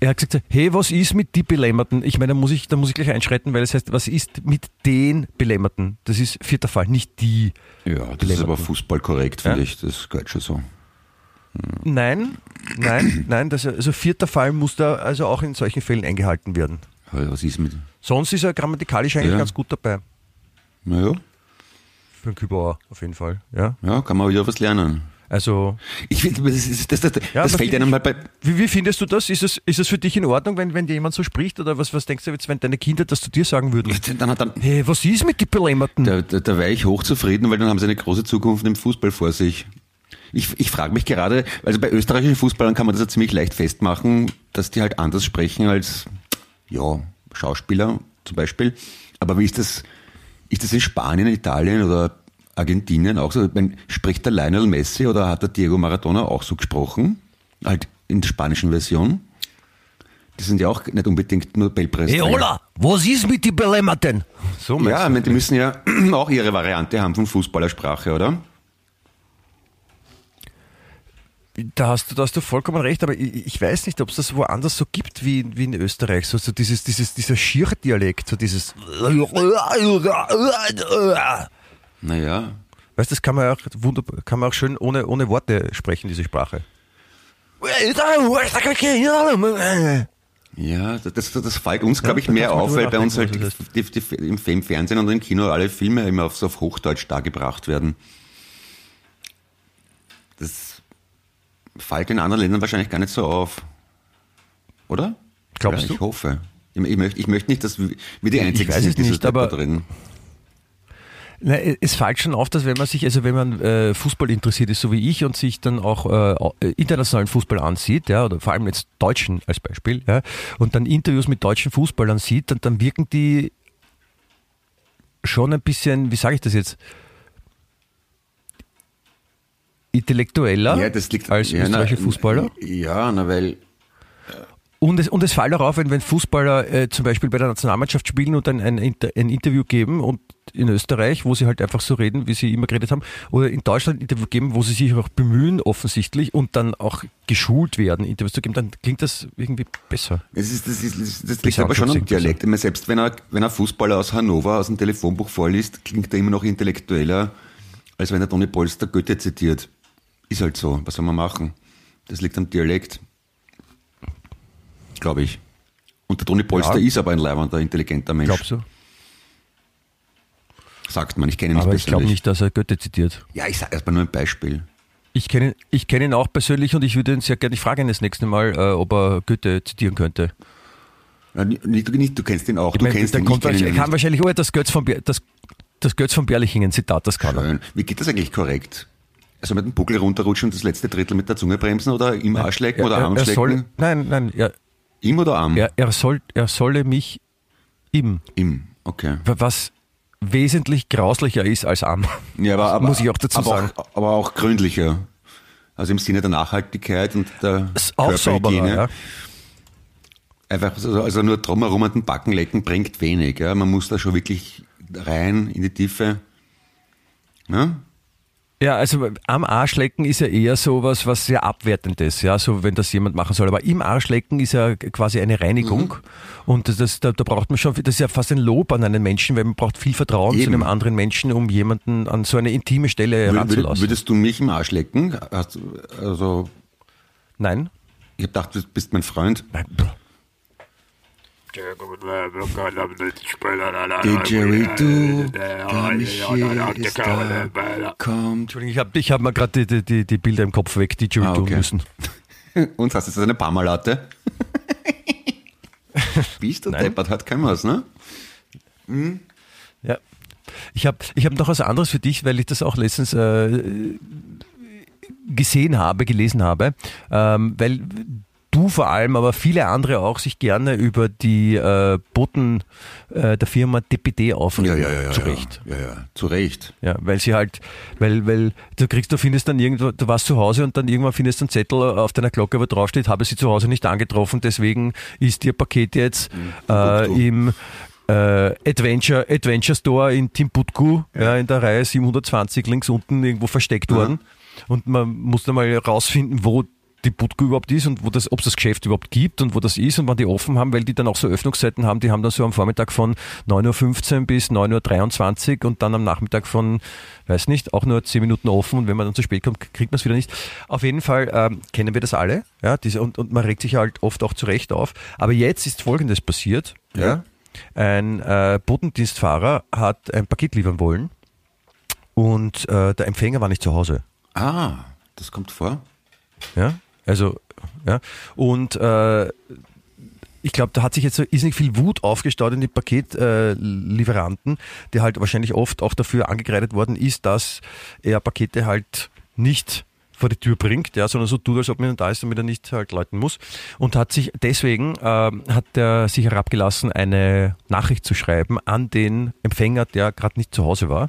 er hat gesagt, hey, was ist mit die Belämmerten? Ich meine, da muss ich, da muss ich gleich einschreiten, weil es heißt, was ist mit den Belämmerten? Das ist vierter Fall, nicht die. Ja, das ist aber Fußball korrekt, finde Ja? ich. Das gehört schon so. Nein, nein, nein, das, also vierter Fall muss da also auch in solchen Fällen eingehalten werden. Was ist mit. Sonst ist er grammatikalisch eigentlich Ja. ganz gut dabei. Naja, Für einen Kübauer auf jeden Fall. Ja. ja, kann man wieder was lernen. Also, Ich finde, das, das, das, Ja, das fällt einem mal bei. wie, wie findest du das? Ist es, ist es für dich in Ordnung, wenn, wenn dir jemand so spricht? Oder was, was denkst du jetzt, wenn deine Kinder das zu dir sagen würden? Dann, dann, Hey, was ist mit den Belämmerten? da, da, da wäre ich hochzufrieden, weil dann haben sie eine große Zukunft im Fußball vor sich. Ich, ich frage mich gerade, also bei österreichischen Fußballern kann man das ja ziemlich leicht festmachen, dass die halt anders sprechen als ja, Schauspieler zum Beispiel. Aber wie ist das, ist das in Spanien, Italien oder Argentinien auch so? Ich meine, spricht der Lionel Messi oder hat der Diego Maradona auch so gesprochen? Halt in der spanischen Version? Die sind ja auch nicht unbedingt Nobelpreis. Hey, Ola, was ist mit den Belämmerten? So Ja, ich meine, die müssen ja auch ihre Variante haben von Fußballersprache, oder? Da hast du, da hast du vollkommen recht, aber ich, ich weiß nicht, ob es das woanders so gibt wie, wie in Österreich. So, so dieses, dieses, dieser Schirrdialekt, so dieses. Naja, Weißt du, das kann man auch wunderbar, kann man auch schön ohne, ohne Worte sprechen, diese Sprache. ja, das, das, das fällt uns, glaube ich, da mehr auf, weil bei uns halt die, die, die, im im Fernsehen und im Kino alle Filme immer auf, so auf Hochdeutsch dargebracht werden. Das fällt in anderen Ländern wahrscheinlich gar nicht so auf. Oder? Glaubst ja, du? Ich hoffe. Ich, ich, möchte, ich möchte nicht, dass wir die Einzigen sind, die nicht, aber- reden. Na, es fällt schon auf, dass wenn man sich, also wenn man äh, Fußball interessiert ist, so wie ich, und sich dann auch äh, internationalen Fußball ansieht, ja, oder vor allem jetzt Deutschen als Beispiel, ja, und dann Interviews mit deutschen Fußballern sieht, dann, dann wirken die schon ein bisschen, wie sage ich das jetzt, intellektueller Ja, das liegt als ja, na, österreichische Fußballer. Ja, na, weil Und es, und es fällt auch auf, wenn, wenn Fußballer äh, zum Beispiel bei der Nationalmannschaft spielen und ein, ein, ein Interview geben und in Österreich, wo sie halt einfach so reden, wie sie immer geredet haben, oder in Deutschland ein Interview geben, wo sie sich auch bemühen offensichtlich und dann auch geschult werden, Interviews zu geben, dann klingt das irgendwie besser. Es ist, das, ist, das, das liegt aber schon am Dialekt. Meine, selbst wenn er, wenn ein Fußballer aus Hannover aus dem Telefonbuch vorliest, klingt er immer noch intellektueller, als wenn er Toni Polster Goethe zitiert. Ist halt so. Was soll man machen? Das liegt am Dialekt. Glaube ich. Und der Toni Polster Ja. ist aber ein leibender, intelligenter Mensch. Glaubst du? Sagt man. Ich kenne ihn nicht Aber ich glaube nicht, dass er Goethe zitiert. Ja, ich sage erstmal nur ein Beispiel. Ich kenne ich kenn ihn auch persönlich und ich würde ihn sehr gerne, ich frage ihn das nächste Mal, äh, ob er Goethe zitieren könnte. Ja, nicht, nicht, du kennst ihn auch. Ich du meine, kennst ihn, kommt ich wahrscheinlich, kann wahrscheinlich, oh, das Götz von, das, das Götz von Berlichingen Zitat, das kann er. Schön. Wie geht das eigentlich korrekt? Also mit dem Buckel runterrutschen und das letzte Drittel mit der Zunge bremsen oder im Arsch lecken oder er, Arm er soll, schlecken? Nein, nein, er, Im oder am? er, er, soll, er solle mich im, Im, okay. was wesentlich grauslicher ist als am. Ja, aber, aber, Muss ich auch dazu aber sagen. Auch, aber auch gründlicher. Also im Sinne der Nachhaltigkeit und der auch sauberer, ja. Einfach, also, also nur drumherum an den Backen lecken bringt wenig. Ja. Man muss da schon wirklich rein in die Tiefe. Ja? Ja, also am Arsch lecken ist ja eher so was, was sehr abwertendes, ja, so wenn das jemand machen soll. Aber im Arsch lecken ist ja quasi eine Reinigung und das, das, da, da braucht man schon, das ist ja fast ein Lob an einen Menschen, weil man braucht viel Vertrauen zu Eben. einem anderen Menschen, um jemanden an so eine intime Stelle Wür- ranzulassen. Würdest du mich im Arsch lecken? Hast, du- also, Nein? ich hab gedacht, du bist mein Freund. Nein. Didgeridoo. Entschuldigung, ich habe ich hab mir gerade die, die, die Bilder im Kopf weg, die Ah, okay. müssen. Und hast du jetzt eine Parmalatte? Bist du Nein. deppert, hat kein was, ne? Ja. Ich habe ich hab noch was anderes für dich, weil ich das auch letztens äh, gesehen habe, gelesen habe, ähm, weil du vor allem, aber viele andere auch sich gerne über die äh, Boten äh, der Firma DPD aufregen. Zu Recht. Ja, ja, zu Recht. Ja, weil sie halt, weil, weil du kriegst, du findest dann irgendwo, du warst zu Hause und dann irgendwann findest du einen Zettel auf deiner Glocke, wo drauf steht, habe sie zu Hause nicht angetroffen, deswegen ist ihr Paket jetzt äh, Timbuktu. im äh, Adventure, Adventure Store in Timbuktu, ja. in der Reihe 720 links unten irgendwo versteckt worden. Und man muss dann mal rausfinden, wo die Budku überhaupt ist und wo das, ob es das Geschäft überhaupt gibt und wo das ist und wann die offen haben, weil die dann auch so Öffnungszeiten haben, die haben dann so am Vormittag von 9.15 Uhr bis 9.23 Uhr und dann am Nachmittag von, weiß nicht, auch nur 10 Minuten offen und wenn man dann zu spät kommt, kriegt man es wieder nicht. Auf jeden Fall ähm, kennen wir das alle, ja, diese, und, und man regt sich halt oft auch zurecht auf. Aber jetzt ist Folgendes passiert, ja. Ja. Ein äh, Botendienstfahrer hat ein Paket liefern wollen und äh, der Empfänger war nicht zu Hause. Ah, das kommt vor. Ja, also, ja. Und äh, ich glaube, da hat sich jetzt so irrsinnig viel Wut aufgestaut in die Paketlieferanten, der halt wahrscheinlich oft auch dafür angekreidet worden ist, dass er Pakete halt nicht vor die Tür bringt, ja, sondern so tut, als ob man da ist, damit er nicht halt läuten muss. Und hat sich deswegen ähm, hat er sich herabgelassen, eine Nachricht zu schreiben an den Empfänger, der gerade nicht zu Hause war.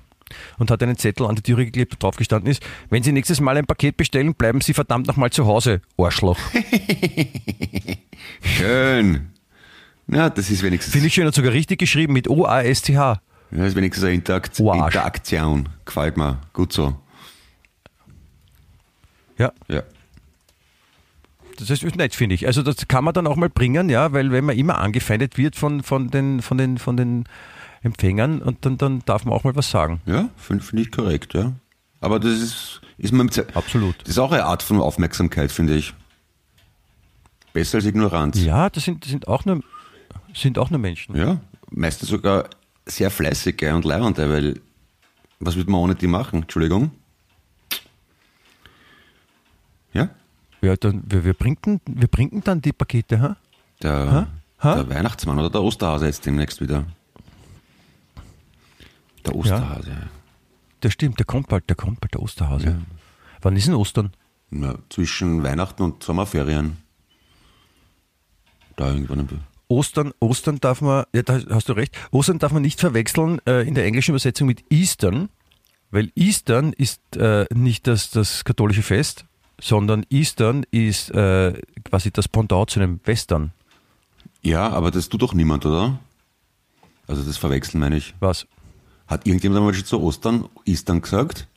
Und hat einen Zettel an die Türe geklebt, wo drauf gestanden ist, wenn Sie nächstes Mal ein Paket bestellen, bleiben Sie verdammt nochmal zu Hause, Arschloch. Schön. Ja, das ist wenigstens, Finde ich schön und sogar richtig geschrieben mit O-A-S-T-H. ja, das ist wenigstens eine Interakt Oh. Interaktion. Gefällt mir. Gut so. Ja, Ja. das ist nett, finde ich. Also das kann man dann auch mal bringen, ja, weil wenn man immer angefeindet wird von, von, den, von, den, von den Empfängern und dann, dann darf man auch mal was sagen. Ja, finde find ich korrekt, ja. Aber das ist, ist man Absolut. Das ist auch eine Art von Aufmerksamkeit, finde ich. Besser als Ignoranz. Ja, das sind, das sind, auch, nur, sind auch nur Menschen. Ja, meistens sogar sehr fleißige und leibende, weil was würde man ohne die machen? Entschuldigung. Ja, Ja, dann, wir, wir, bringen, wir bringen dann die Pakete, ha? der, Ha? Ha? der Weihnachtsmann oder der Osterhase jetzt demnächst wieder. Der Osterhase. Der stimmt, der kommt bald, der kommt bald, der Osterhase. Wann ist denn Ostern? Ja, zwischen Weihnachten und Sommerferien. Da irgendwann. Ostern, Ostern darf man, ja, da hast du recht, Ostern darf man nicht verwechseln äh, in der englischen Übersetzung mit Eastern, weil Eastern ist äh, nicht das, das katholische Fest, sondern Eastern ist äh, quasi das Pendant zu einem Western. Ja, aber das tut doch niemand, oder? Also das verwechseln meine ich. Was? Hat irgendjemand einmal schon zu Ostern Eastern gesagt?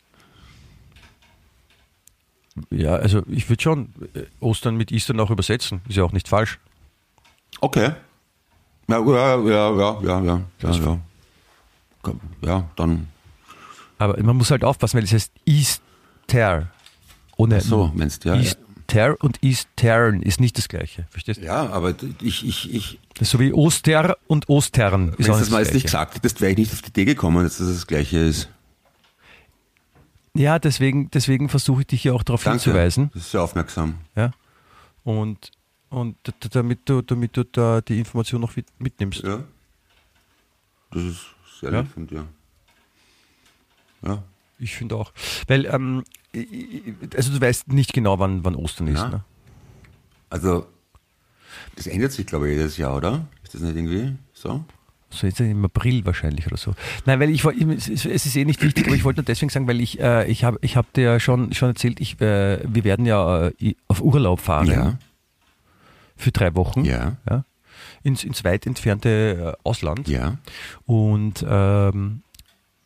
Ja, also ich würde schon äh, Ostern mit Eastern auch übersetzen, ist ja auch nicht falsch. Okay. Ja, ja, ja, ja, ja, ja, ja, ja. Komm, Ja, dann Aber man muss halt aufpassen, weil es heißt Easter. Ohne so, meinst du, ja. Easter und Eastern ist nicht das gleiche. Verstehst du? Ja, aber ich, ich, ich, Das ist so wie Oster und Ostern. Ist wenn du das mal jetzt nicht gesagt hättest, wäre ich nicht auf die Idee gekommen, dass das das Gleiche ist. Ja, deswegen, deswegen versuche ich dich ja auch darauf Danke. hinzuweisen. Das ist sehr aufmerksam. Ja? Und, und damit du, damit du da die Information noch mit- mitnimmst. Ja. Das ist sehr Ja. lieb von dir. Ja. Ich finde auch. Weil, ähm, also du weißt nicht genau, wann, wann Ostern ist. Ne? Also, das ändert sich, glaube ich, jedes Jahr, oder? Ist das nicht irgendwie so? So jetzt im April wahrscheinlich oder so. Nein, weil ich, es ist eh nicht wichtig, aber ich wollte nur deswegen sagen, weil ich, äh, ich habe ich hab dir ja schon, schon erzählt, ich, äh, wir werden ja äh, auf Urlaub fahren Ja. für drei Wochen Ja. ja, ins, ins weit entfernte äh, Ausland. Ja. Und ähm,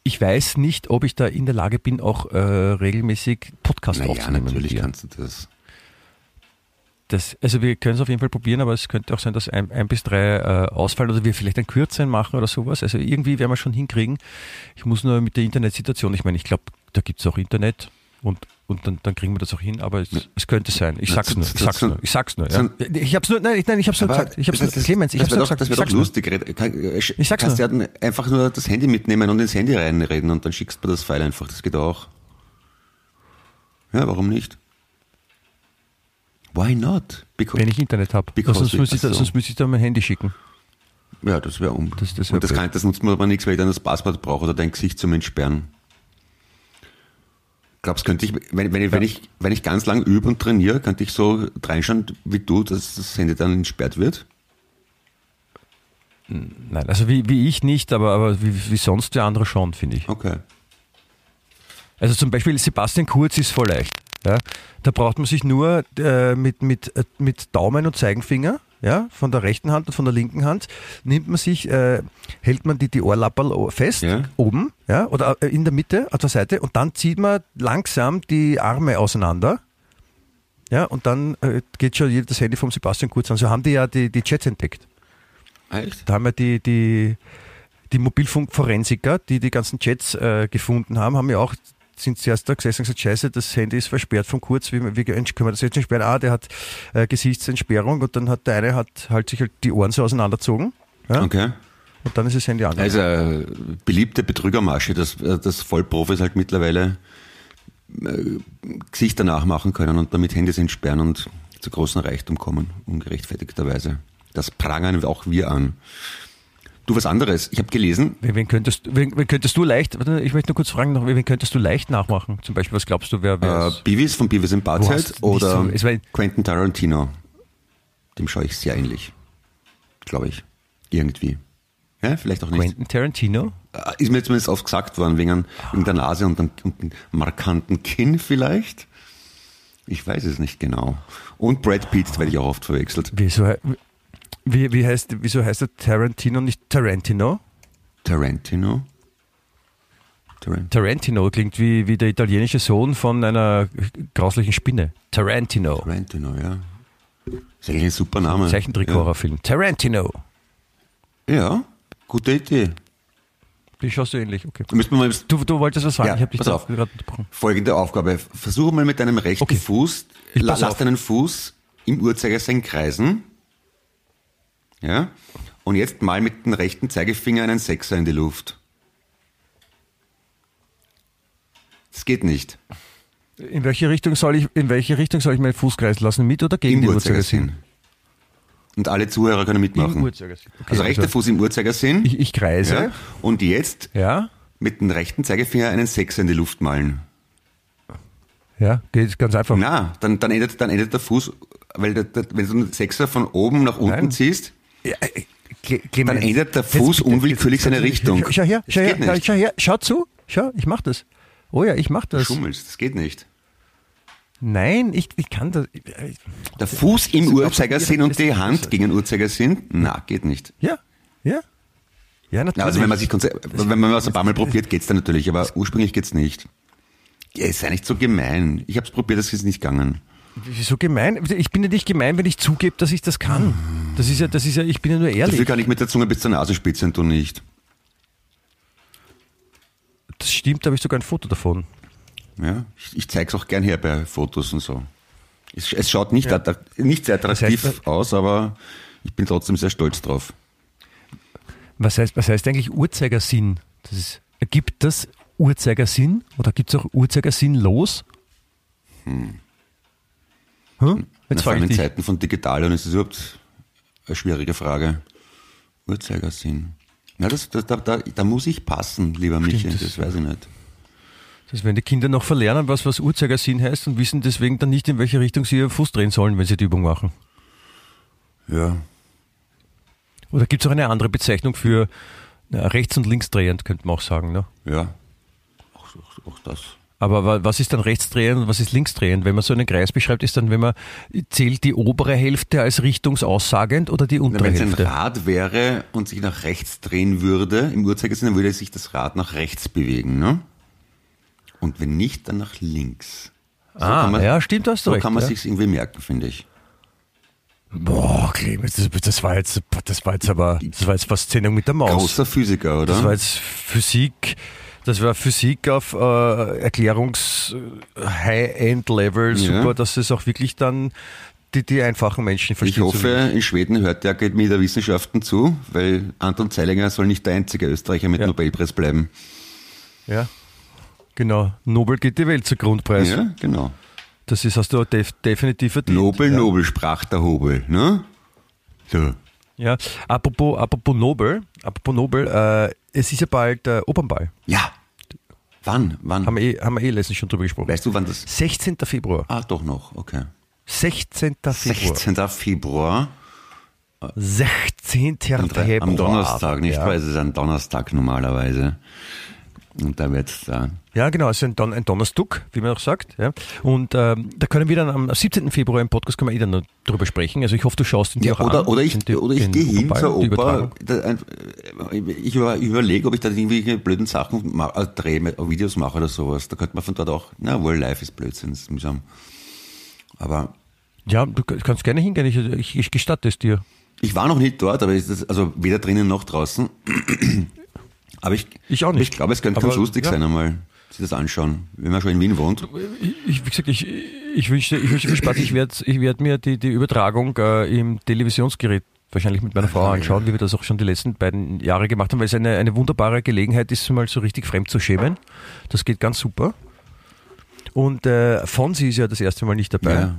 ich weiß nicht, ob ich da in der Lage bin, auch äh, regelmäßig Podcast Naja, aufzunehmen. natürlich kannst du das. Das, also wir können es auf jeden Fall probieren, aber es könnte auch sein, dass ein, ein bis drei äh, ausfallen oder wir vielleicht ein Kürzeren machen oder sowas. Also irgendwie werden wir schon hinkriegen. Ich muss nur mit der Internetsituation, ich meine, ich glaube, da gibt es auch Internet und, und dann, dann kriegen wir das auch hin, aber es, es könnte sein. Ich sag's nur, ich sag's nur, ich sag's nur. Ja. Ich hab's nur, nein, ich- nein, ich hab's nur Aber gesagt. Ich hab's das, nur, Clemens, ich hab's wäre nur doch, gesagt. das Ich wär doch sag's nur. lustig. Äh, Ich sag's kannst ja dann einfach nur das Handy mitnehmen und ins Handy reinreden und dann schickst du mir das File einfach. Das geht auch. Ja, warum nicht? Why not? Because, Wenn ich Internet habe. Because Sonst müsste ich, so. sonst müsste ich da mein Handy schicken. ja, das wäre um. Das- das wär und das, kann, das nutzt man aber nichts, weil ich dann das Passwort brauche oder dein Gesicht zum Entsperren. Glaubst könnte ich, wenn, wenn, ich, wenn, ich, wenn ich ganz lang übe und trainiere, könnte ich so reinschauen wie du, dass das Handy dann entsperrt wird? Nein, also wie, wie ich nicht, aber, aber wie, wie sonst der andere schon, finde ich. Okay. Also zum Beispiel Sebastian Kurz ist voll leicht. Ja? Da braucht man sich nur äh, mit, mit, äh, mit Daumen und Zeigenfinger, ja, von der rechten Hand und von der linken Hand, nimmt man sich, äh, hält man die, die Ohrlapperl fest, Ja. oben, ja, oder äh, in der Mitte, auf der Seite, und dann zieht man langsam die Arme auseinander. Ja, und dann äh, geht schon das Handy vom Sebastian Kurz an. So haben die ja die, die Chats entdeckt. Echt? Da haben wir die, die, die Mobilfunkforensiker, die die ganzen Chats äh, gefunden haben, haben ja auch sind zuerst da gesessen und gesagt, scheiße, das Handy ist versperrt vom Kurz, wie, wie können wir das jetzt entsperren? Ah, der hat äh, Gesichtsentsperrung und dann hat der eine hat halt sich halt die Ohren so auseinandergezogen ja? Okay. und dann ist das Handy an. Also äh, beliebte Betrügermasche, dass, äh, dass Vollprofis halt mittlerweile äh, Gesichter nachmachen können und damit Handys entsperren und zu großem Reichtum kommen, ungerechtfertigterweise. Das prangern auch wir an. Du, was anderes. Ich habe gelesen, Wen, wen, könntest, wen, wen könntest du leicht, warte, ich möchte nur kurz fragen, noch, wen könntest du leicht nachmachen? Zum Beispiel, was glaubst du, wer wer äh? Beavis von Beavis in nicht oder so- war- Quentin Tarantino. Dem schaue ich sehr ähnlich. Glaube ich. Irgendwie. Ja, vielleicht auch nicht. Quentin Tarantino? Äh, Ist mir zumindest oft gesagt worden, wegen, wegen der Nase und dem, und dem markanten Kinn vielleicht. Ich weiß es nicht genau. Und Brad Pitt werde ich auch oft verwechselt. Wieso, wie, wie heißt, wieso heißt er Tarantino nicht Tarantino? Tarantino? Tarantino. Tarantino klingt wie, wie der italienische Sohn von einer grauslichen Spinne. Tarantino. Tarantino, ja. Ist eigentlich ein super Name. Zeichentrick-Horrorfilm. Tarantino. Ja. ja, gute Idee. Die schaust du ähnlich, okay. Mal Du, du wolltest was sagen, Ja, ich habe dich pass auf. gerade unterbrochen. folgende Aufgabe. Versuche mal mit deinem rechten Okay. Fuß, la- lass auf. deinen Fuß im Uhrzeigersinn kreisen. Ja. Und jetzt mal mit dem rechten Zeigefinger einen Sechser in die Luft. Das geht nicht. In welche Richtung soll ich, in welche Richtung soll ich meinen Fuß kreisen lassen? Mit oder gegen Im den Uhrzeigersinn. Uhrzeigersinn? Und alle Zuhörer können mitmachen. Im Uhrzeigersinn. Okay, also rechter Fuß im Uhrzeigersinn. Ich, ich kreise. ja. Und jetzt Ja. mit dem rechten Zeigefinger einen Sechser in die Luft malen. Ja, geht ganz einfach. Na, dann, dann, endet, dann endet der Fuß, weil der, der, wenn du einen Sechser von oben nach unten Nein. ziehst, Clemens, Dann ändert der jetzt Fuß bitte, unwillkürlich seine Richtung. Schau, schau her, schau her, geht schau her, schau zu, schau, ich mach das. Oh ja, ich mach du das. schummelst. Das geht nicht. Nein, ich, ich kann das. Der Fuß im Uhrzeigersinn und die Hand gegen den Uhrzeigersinn? Na, geht nicht. Ja, ja. Ja, natürlich. Also wenn man sich wenn man was ein paar Mal probiert, geht's dann natürlich, aber ursprünglich geht's nicht. Ja, sei nicht so gemein. Ich habe es probiert, das ist nicht gegangen. Wieso gemein? Ich bin ja nicht gemein, wenn ich zugebe, dass ich das kann. Das ist ja, das ist ja, ich bin ja nur ehrlich. Dafür kann ich mit der Zunge bis zur Nasenspitze und du nicht. Das stimmt, da habe ich sogar ein Foto davon. Ja, ich, ich zeige es auch gern her bei Fotos und so. Es, es schaut nicht, attra- nicht sehr attraktiv heißt, aus, aber ich bin trotzdem sehr stolz drauf. Was heißt, was heißt eigentlich Uhrzeigersinn? Das ist, ergibt das Uhrzeigersinn oder gibt es auch Uhrzeigersinn los? Hm. Hm? In Jetzt vor allem in. Zeiten von Digital und es ist überhaupt eine schwierige Frage. Uhrzeigersinn. Ja, das, das, da, da, da muss ich passen, lieber Michael, das- das weiß ich nicht. Das wenn die Kinder noch verlernen, was, was Uhrzeigersinn heißt und wissen deswegen dann nicht, in welche Richtung sie ihren Fuß drehen sollen, wenn sie die Übung machen. Ja. Oder gibt es auch eine andere Bezeichnung für na, rechts- und linksdrehend, könnte man auch sagen. Ne? Ja. Auch, auch, auch das. Aber wa- was ist dann rechtsdrehend und was ist linksdrehend? Wenn man so einen Kreis beschreibt, ist dann, wenn man zählt die obere Hälfte als richtungsaussagend oder die untere Wenn es ein Hälfte? Rad wäre und sich nach rechts drehen würde, im Uhrzeigersinn, dann würde sich das Rad nach rechts bewegen, ne? Und wenn nicht, dann nach links. So ah, man, ja, stimmt, hast du So recht. kann man ja. sich's irgendwie merken, finde ich. Boah, Clemens, das, das war jetzt, das war jetzt aber, das war jetzt fast Sendung mit der Maus. Großer Physiker, oder? Das war jetzt Physik, das war Physik auf äh, Erklärungs-High-End-Level, Ja. super, dass es auch wirklich dann die, die einfachen Menschen ich verstehen. so hoffe, in Schweden hört der Akademie der Wissenschaften zu, weil Anton Zeilinger soll nicht der einzige Österreicher mit Ja. Nobelpreis bleiben. Ja, genau. Nobel geht die Welt zu Grundpreis. Ja, genau. Das ist, hast du def definitiv verdient. Nobel, ja. Nobel, sprach der Hobel, ne? So. Ja, apropos, apropos Nobel, apropos Nobel, äh, es ist ja bald äh, Opernball. Ja. Wann? Wann? Haben wir eh, haben wir eh letztens schon drüber gesprochen. weißt du, wann das? 16. Februar. Ah, doch noch, okay. 16. Februar. 16. Februar. 16. Am, Februar. am Donnerstag, nicht ja. wahr? Es ist ein Donnerstag normalerweise. Und da wird da. Ja, genau, es ist ein, Don ein Donnerstag, wie man auch sagt. Ja. Und ähm, da können wir dann am 17. Februar im Podcast können wir eh dann drüber sprechen. Also ich hoffe, du schaust ihn dir Ja, auch an. oder, oder ich, oder ich gehe hin zur Oper. Ich über, überlege, ob ich da irgendwelche blöden Sachen äh, drehe, mit- Videos mache oder sowas. Da könnte man von dort auch, na wohl, live ist Blödsinn, ist mühsam. Aber Ja, du kannst gerne hingehen, ich, ich, ich gestatte es dir. ich war noch nicht dort, aber ist das, also weder drinnen noch draußen. Aber ich, Ich auch nicht. Ich glaube, es könnte Aber, ganz lustig ja. sein einmal, sich das anschauen, wenn man schon in Wien wohnt. Ich, wie gesagt, ich, ich wünsche ich wünsche viel Spaß. Ich werde ich werd mir die, die Übertragung äh, im Televisionsgerät wahrscheinlich mit meiner Frau anschauen, wie wir das auch schon die letzten beiden Jahre gemacht haben, weil es eine, eine wunderbare Gelegenheit ist, mal so richtig fremd zu schämen. Das geht ganz super. Und äh, Fonsi ist ja das erste Mal nicht dabei. Ja.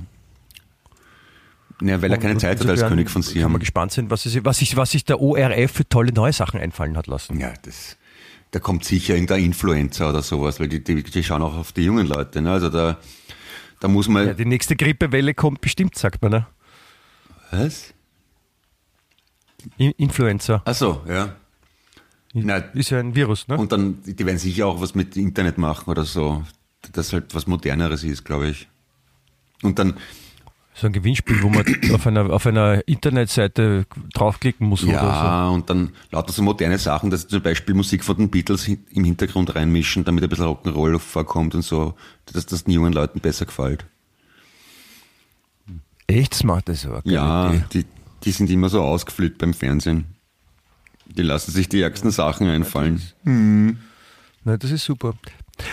Ja, weil er keine Zeit hat als König von Kann Siam. man gespannt sein, was, es, was, sich, was sich der ORF für tolle neue Sachen einfallen hat lassen. Ja, das, da kommt sicher irgendein Influencer oder sowas, weil die, die, die schauen auch auf die jungen Leute. Ne? Also da, da muss man. Ja, die nächste Grippewelle kommt bestimmt, sagt man. Ne? was? In- Influencer. Ach so, ja. Na, Ist ja ein Virus, ne? und dann, die werden sicher auch was mit Internet machen oder so. Das halt was Moderneres ist, glaube ich. Und dann, So ein Gewinnspiel, wo man auf einer, auf einer Internetseite draufklicken muss oder ja, und dann lauter so moderne Sachen, dass sie zum Beispiel Musik von den Beatles im Hintergrund reinmischen, damit ein bisschen Rock'n'Roll vorkommt und so, dass das den jungen Leuten besser gefällt. so. Echt smart, das war. Ja, die, die sind immer so ausgeflippt beim Fernsehen. Die lassen sich die ärgsten Sachen einfallen. Na, das ist super.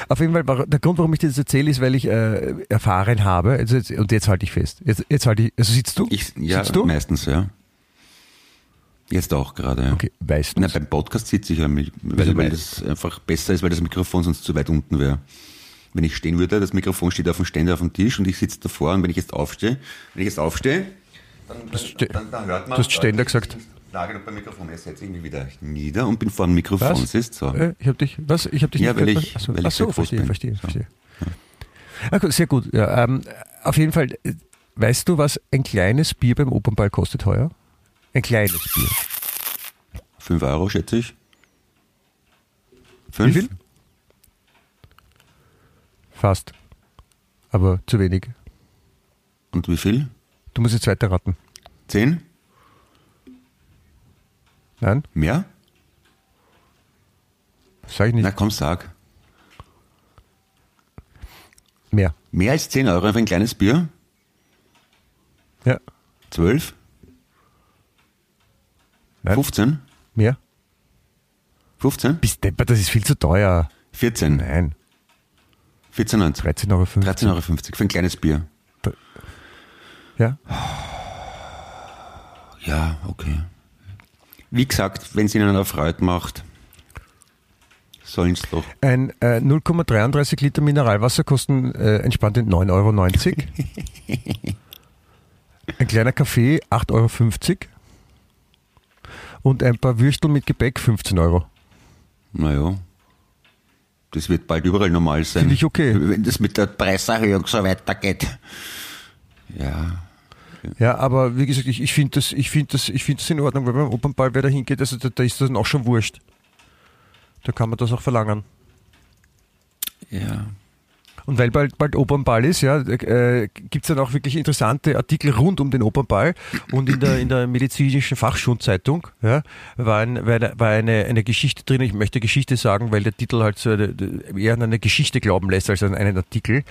Auf jeden Fall, der Grund, warum ich dir das erzähle, ist, weil ich äh, erfahren habe, also jetzt, und jetzt halte ich fest. Jetzt, jetzt halte ich, also sitzt du? Ich, ja, sitzt du? meistens, ja. Jetzt auch gerade. Ja. Okay, weißt du. Na, beim Podcast sitze ich ja, mit- weil, weil das einfach besser ist, weil das Mikrofon sonst zu weit unten wäre. Wenn ich stehen würde, das Mikrofon steht auf dem Ständer auf dem Tisch und ich sitze davor und wenn ich jetzt aufstehe, wenn ich jetzt aufstehe, dann, ste- dann, dann hört man. du hast Ständer gesagt. Ich lage noch beim Mikrofon, ich setze irgendwie wieder nieder und bin vor dem Mikrofon. Was? Siehst? So. Äh, ich habe dich, was? Ich habe dich Ja, nicht weil gehört. ich- Ach so, weil ich ach so sehr groß verstehe, bin. verstehe, So. verstehe. Ah, gut, sehr gut. Ja, ähm, auf jeden Fall, äh, weißt du, was ein kleines Bier beim Opernball kostet heuer? Ein kleines Bier. Fünf Euro, schätze ich. Fünf? Wie viel? Fast. Aber zu wenig. Und wie viel? Du musst jetzt weiter raten. Zehn? Nein? Mehr? Sag ich nicht. Na komm, sag. Mehr. Mehr als 10 Euro für ein kleines Bier? Ja. 12? Nein. 15? Mehr? 15? Bist deppert, das ist viel zu teuer. 14? Nein. 14,90 13,50 Euro. 13,50 Euro für ein kleines Bier. Ja. Ja, okay. Wie gesagt, wenn es Ihnen eine Freude macht, sollen es doch. Ein äh, 0,33 Liter Mineralwasser kosten äh, entspannt 9,90 Euro. Ein kleiner Kaffee 8,50 Euro. Und ein paar Würstel mit Gebäck 15 Euro. Naja. Das wird bald überall normal sein. Finde ich okay. Wenn das mit der Preiserhöhung so weitergeht. Ja. Ja, aber wie gesagt, ich, ich finde das, ich finde das, ich finde das in Ordnung, weil beim Opernball, wer da hingeht, also da, da ist das dann auch schon wurscht. Da kann man das auch verlangen. Ja. Und weil bald, bald Opernball ist, ja, äh, gibt es dann auch wirklich interessante Artikel rund um den Opernball. Und in der, in der medizinischen Fachschulzeitung ja, war, ein, war, eine, eine, Geschichte drin. Ich möchte Geschichte sagen, weil der Titel halt so eher an eine Geschichte glauben lässt als an einen Artikel,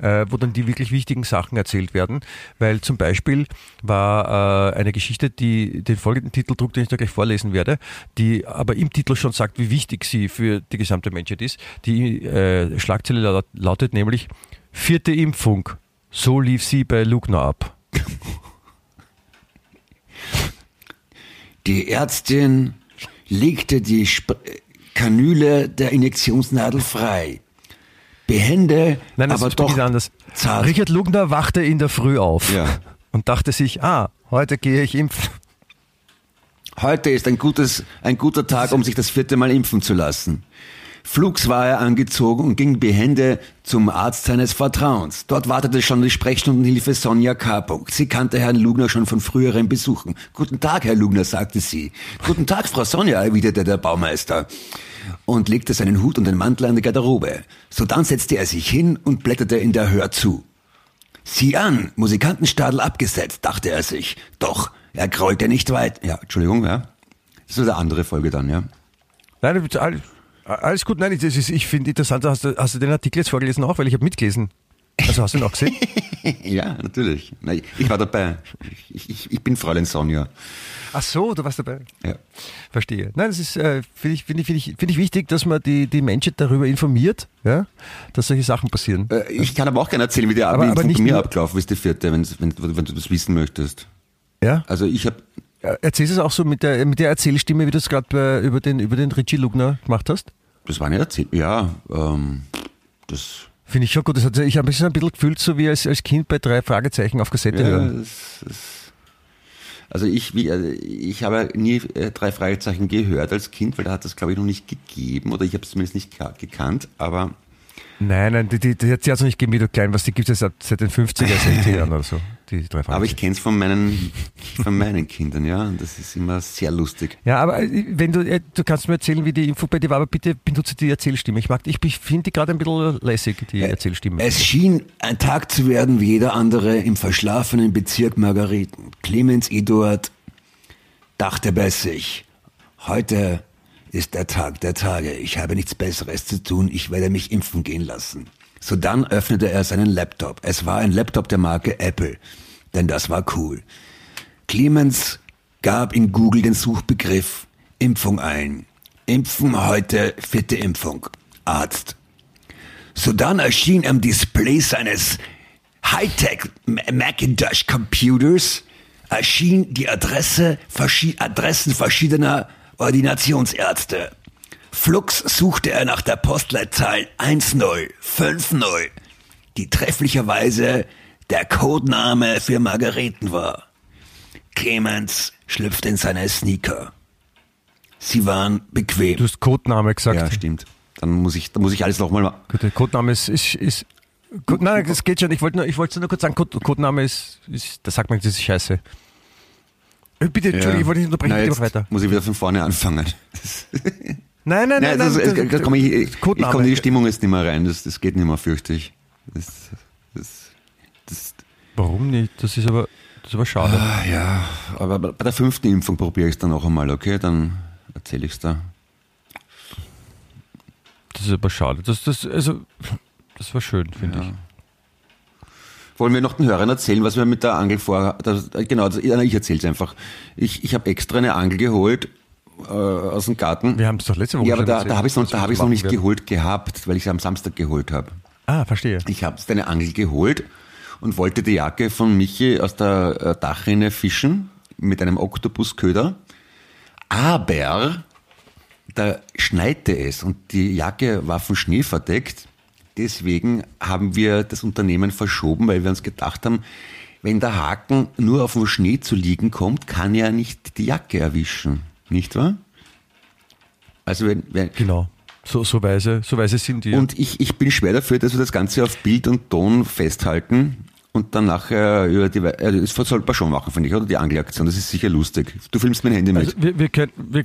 äh, wo dann die wirklich wichtigen Sachen erzählt werden. Weil zum Beispiel war äh, eine Geschichte, die den folgenden Titel trug, den ich da gleich vorlesen werde, die aber im Titel schon sagt, wie wichtig sie für die gesamte Menschheit ist. Die äh, Schlagzeile laut, lautet nämlich vierte Impfung. So lief sie bei Lugner ab. Die Ärztin legte die Sp Kanüle der Injektionsnadel frei. Behende, Nein, das aber doch anders. zart. Richard Lugner wachte in der Früh auf Ja. und dachte sich, ah, heute gehe ich impfen. Heute ist ein, gutes, ein guter Tag, um sich das vierte Mal impfen zu lassen. Flugs war er angezogen und ging behende zum Arzt seines Vertrauens. Dort wartete schon die Sprechstundenhilfe Sonja K. Sie kannte Herrn Lugner schon von früheren Besuchen. Guten Tag, Herr Lugner, sagte sie. Guten Tag, Frau Sonja, erwiderte der Baumeister und legte seinen Hut und den Mantel an die Garderobe. Sodann setzte er sich hin und blätterte in der Hör zu. Sieh an, Musikantenstadel abgesetzt, dachte er sich. Doch, er grollte nicht weit. Ja, Entschuldigung, ja. Das ist eine andere Folge dann, ja. Nein, alles, alles gut. Nein, das ist, ich finde interessant, hast du, hast du den Artikel jetzt vorgelesen auch, weil ich habe mitgelesen. Also hast du ihn auch gesehen? Ja, natürlich. Na, ich war dabei. Ich, ich, ich bin Fräulein Sonja. Ach so, du warst dabei. Ja. Verstehe. Nein, das ist, äh, finde ich, finde ich, finde ich, finde ich wichtig, dass man die, die Menschheit darüber informiert, ja, dass solche Sachen passieren. Äh, Ich kann aber auch gerne erzählen, wie die Aber- wie aber mir abgelaufen ist, die vierte, wenn, wenn, wenn du das wissen möchtest. Ja? Also ich habe Äh, Erzählst du es auch so mit der, mit der Erzählstimme, wie du es gerade über den, über den Richie Lugner gemacht hast? Das war nicht erzählt. Ja, ähm, das, Finde ich schon gut. Das hat, ich habe mich so ein bisschen gefühlt, so wie als, als Kind bei drei Fragezeichen auf Kassette ja, hören. das, das, also ich, wie, also ich habe nie äh, drei Fragezeichen gehört als Kind, weil da hat das glaube ich noch nicht gegeben oder ich habe es zumindest nicht ka- gekannt, aber Nein, nein, die, die, die hat es ja also nicht gegeben, wie du klein warst. Die gibt es seit, seit den 50er, 60er Jahren oder so. Die drei aber ich kenne es von meinen, von meinen Kindern, ja, und das ist immer sehr lustig. Ja, aber äh, wenn du, äh, du kannst mir erzählen, wie die Info bei dir war, aber bitte benutze die Erzählstimme. Ich mag, ich finde die gerade ein bisschen lässig, die Erzählstimme. Es schien ein Tag zu werden wie jeder andere im verschlafenen Bezirk Margareten. Clemens Eduard dachte bei sich, heute ist der Tag der Tage. Ich habe nichts Besseres zu tun. Ich werde mich impfen gehen lassen. Sodann öffnete er seinen Laptop. Es war ein Laptop der Marke Apple. Denn das war cool. Clemens gab in Google den Suchbegriff Impfung ein. Impfen heute, vierte Impfung. Arzt. Sodann erschien am Display seines Hightech Macintosh Computers erschien die Adresse, Adressen verschiedener Ordinationsärzte. Flux suchte er nach der Postleitzahl 1050, die trefflicherweise der Codename für Margareten war. Clemens schlüpfte in seine Sneaker. Sie waren bequem. Du hast Codename gesagt. ja, stimmt. Dann muss ich, dann muss ich alles nochmal Gut, der Codename ist, ist, ist Code, nein, das geht schon. Ich wollte nur, ich wollte nur kurz sagen, Code, Codename ist, ist, da sagt man, das ist scheiße. Äh, Bitte, Entschuldigung, ich wollte nicht unterbrechen, Na, mal weiter. muss ich wieder von vorne anfangen. Nein, nein, nein, nein, das, nein. da komme ich, ich, ich komme in die Stimmung jetzt nicht mehr rein. Das, das geht nicht mehr, fürchte ich. Das, das, das, Warum nicht? Das ist aber, das ist aber schade. ah, ja, aber bei der fünften Impfung probiere ich es dann noch einmal, okay? Dann erzähle ich es da. Das ist aber schade. Das, das, also, das war schön, finde Ja. ich. Wollen wir noch den Hörern erzählen, was wir mit der Angel vor... Das, genau, das, ich erzähle es einfach. Ich, ich habe extra eine Angel geholt äh, aus dem Garten. Wir haben es doch letzte Woche ja, aber da, da habe ich es noch, da hab noch nicht werden. geholt gehabt, weil ich es am Samstag geholt habe. Ah, verstehe. Ich habe eine Angel geholt und wollte die Jacke von Michi aus der äh, Dachrinne fischen mit einem Oktopusköder. Aber da schneite es und die Jacke war von Schnee verdeckt. Deswegen haben wir das Unternehmen verschoben, weil wir uns gedacht haben, wenn der Haken nur auf dem Schnee zu liegen kommt, kann er nicht die Jacke erwischen. Nicht wahr? Also wenn, wenn, Genau. So, so weise, so weise sind die. Und ich, ich bin schwer dafür, dass wir das Ganze auf Bild und Ton festhalten und dann nachher über die, das sollte man schon machen, finde ich, oder? Die Angelaktion, das ist sicher lustig. Du filmst mein Handy mit. Also wir, wir können, wir,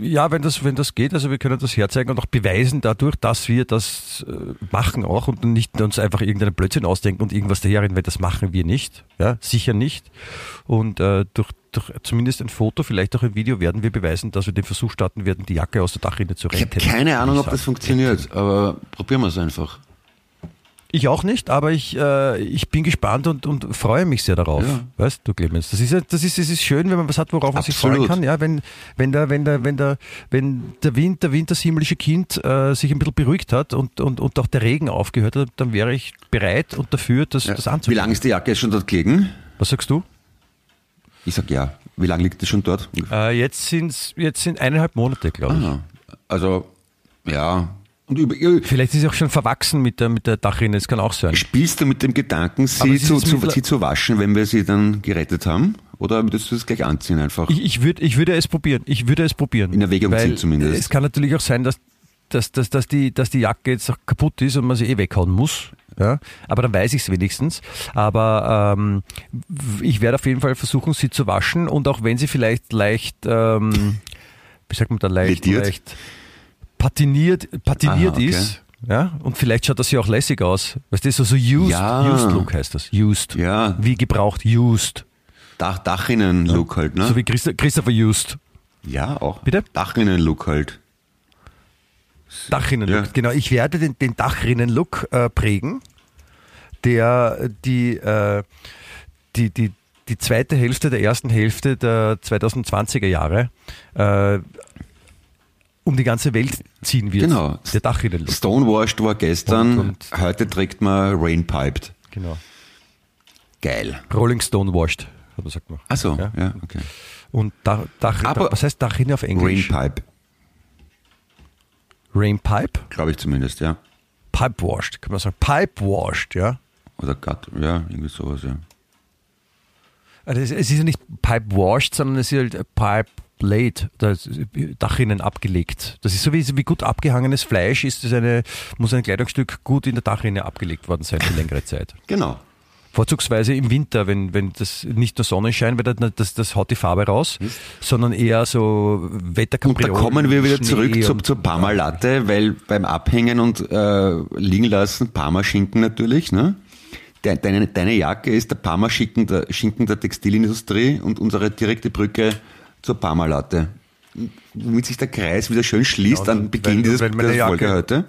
ja, wenn das, wenn das geht, also wir können das herzeigen und auch beweisen dadurch, dass wir das äh, machen auch und nicht uns einfach irgendeinen Blödsinn ausdenken und irgendwas daherreden, weil das machen wir nicht. Ja, sicher nicht. Und äh, durch, durch zumindest ein Foto, vielleicht auch ein Video werden wir beweisen, dass wir den Versuch starten werden, die Jacke aus der Dachrinne zu ich retten. habe keine Ahnung, ob ich das funktioniert, aber probieren wir es einfach. Ich auch nicht, aber ich, äh, ich bin gespannt und, und freue mich sehr darauf. Ja. Weißt du, Clemens? Das ist, das ist, das ist schön, wenn man was hat, worauf man sich freuen kann. Ja, wenn, wenn der, wenn der, wenn der, wenn der Wind, der Wind, das himmlische Kind äh, sich ein bisschen beruhigt hat und, und, und auch der Regen aufgehört hat, dann wäre ich bereit und dafür, das, Ja. das Wie anzugehen. lange ist die Jacke schon dort gelegen? Was sagst du? Ich sag ja. Wie lange liegt die schon dort? Äh, jetzt sind's, jetzt sind eineinhalb Monate, glaube ich. Ah, also, ja. Und über, Vielleicht ist sie auch schon verwachsen mit der, mit der Dachrinne, das kann auch sein. spielst du mit dem Gedanken, sie es zu, zu, sie zu waschen, wenn wir sie dann gerettet haben? Oder würdest du es gleich anziehen einfach? Ich, ich, würd, ich würde es probieren. Ich würde es probieren. In Erwägung ziehen zumindest. Es kann natürlich auch sein, dass, dass, dass, dass, die, dass die Jacke jetzt kaputt ist und man sie eh weghauen muss. Ja? Aber dann weiß ich es wenigstens. Aber ähm, ich werde auf jeden Fall versuchen, sie zu waschen und auch wenn sie vielleicht leicht, ähm, wie sagt man da, leicht, Lediert? leicht patiniert, patiniert Aha, okay. ist. Ja, und vielleicht schaut das ja auch lässig aus. Weißt du, so, so used, Ja. used Look heißt das. Used. Ja. Wie gebraucht, used. Dach, Dachinnen-Look halt, ne? So wie Christa- Christopher Used. ja, auch. Bitte? Dachinnen-Look halt. Dachrinnen-Look. Ja. Genau, ich werde den, den Dachrinnen-Look äh, prägen, der die, äh, die, die, die zweite Hälfte der ersten Hälfte der 2020er Jahre äh, um die ganze Welt ziehen wird. Genau. Der Dachrinnen-Look. Stonewashed war gestern, Und- und- heute trägt man Rainpiped. Genau. Geil. Rolling Stone washed, hat man sagt man. Achso, Ja. ja. okay. Und Dach, Dach, Aber- was heißt Dachrinne auf Englisch? Rainpipe, Rainpipe? glaube ich zumindest, ja. Pipe washed, kann man sagen. Pipe washed, ja. Oder Gut, ja, irgendwie sowas, ja. Also es, ist ja nicht Pipe washed, sondern es ist halt Pipe laid, das Dachrinnen abgelegt. Das ist so wie, wie gut abgehangenes Fleisch, ist das eine, muss ein Kleidungsstück gut in der Dachrinne abgelegt worden sein für längere Zeit. Genau. Vorzugsweise im Winter, wenn, wenn das nicht nur Sonnenschein, weil das, das, das haut die Farbe raus, sondern eher so Und da Wetterkapriolen. kommen wir wieder Schnee zurück zur, zur Parma-Latte, weil beim Abhängen und äh, liegen lassen, Parma-Schinken natürlich, ne? De- Deine, deine Jacke ist der Parma-Schinken der, Schinken der Textilindustrie und unsere direkte Brücke zur Parma-Latte. Womit sich der Kreis wieder schön schließt Ja, an Beginn dieses, meine dieser Folge heute.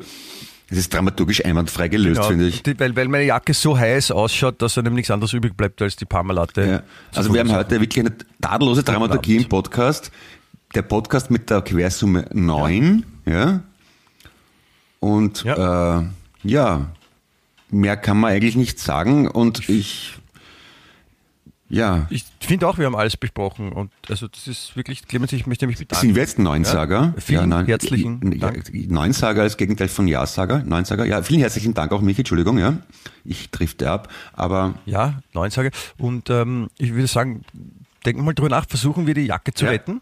Das ist dramaturgisch einwandfrei gelöst, Ja, finde ich. die, weil, weil meine Jacke so heiß ausschaut, dass einem nichts anderes übrig bleibt als die Parmalatte. Ja. Also wir haben heute wirklich eine tadellose Dramaturgie im Podcast. Der Podcast mit der Quersumme 9, ja. Und ja. Äh, ja, mehr kann man eigentlich nicht sagen. Und ich, ja, Ich finde auch, wir haben alles besprochen und also das ist wirklich, Clemens, ich möchte mich bedanken. sind wir jetzt Neunsager? Vielen nein, herzlichen ja, Dank. Neunsager als Gegenteil von Ja-Sager. Neunsager, ja, vielen herzlichen Dank auch, Michi, Entschuldigung, ja. Ich drifte ab, aber Ja, neun Tage. Und ähm, ich würde sagen, denken wir mal drüber nach, versuchen wir die Jacke zu Ja. retten.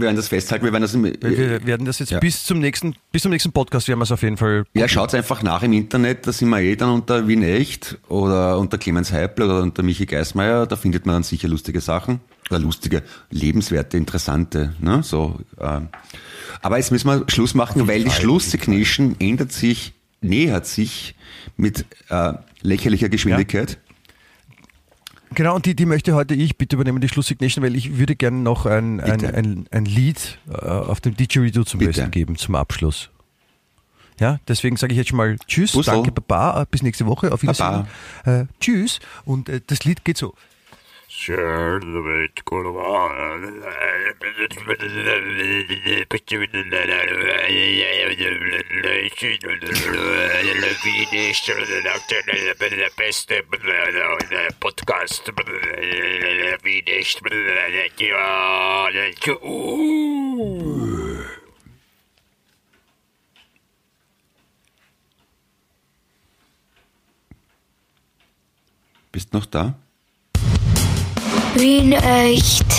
Wir werden das festhalten, wir werden das im, Wir, wir werden das jetzt Ja. bis zum nächsten, bis zum nächsten Podcast werden wir es auf jeden Fall. Ja, schaut einfach nach im Internet, da sind wir eh dann unter Wien Echt oder unter Clemens Heipel oder unter Michi Geismeier, da findet man dann sicher lustige Sachen. Oder lustige, lebenswerte, interessante. Ne? So, ähm. Aber jetzt müssen wir Schluss machen, weil die Fall, Schlusssignation ändert sich, nähert sich mit äh, lächerlicher Geschwindigkeit. Genau, und die, die möchte heute ich, bitte übernehmen die Schlusssignation, weil ich würde gerne noch ein, ein, ein, ein Lied äh, auf dem Didgeridoo zum Bitte. Besten geben, zum Abschluss. Ja, deswegen sage ich jetzt schon mal Tschüss, Busserl. danke, Baba, bis nächste Woche, auf Wiedersehen. Äh, tschüss, und äh, das Lied geht so. Der beste Podcast. Wie nicht. Bist noch da? Wien echt.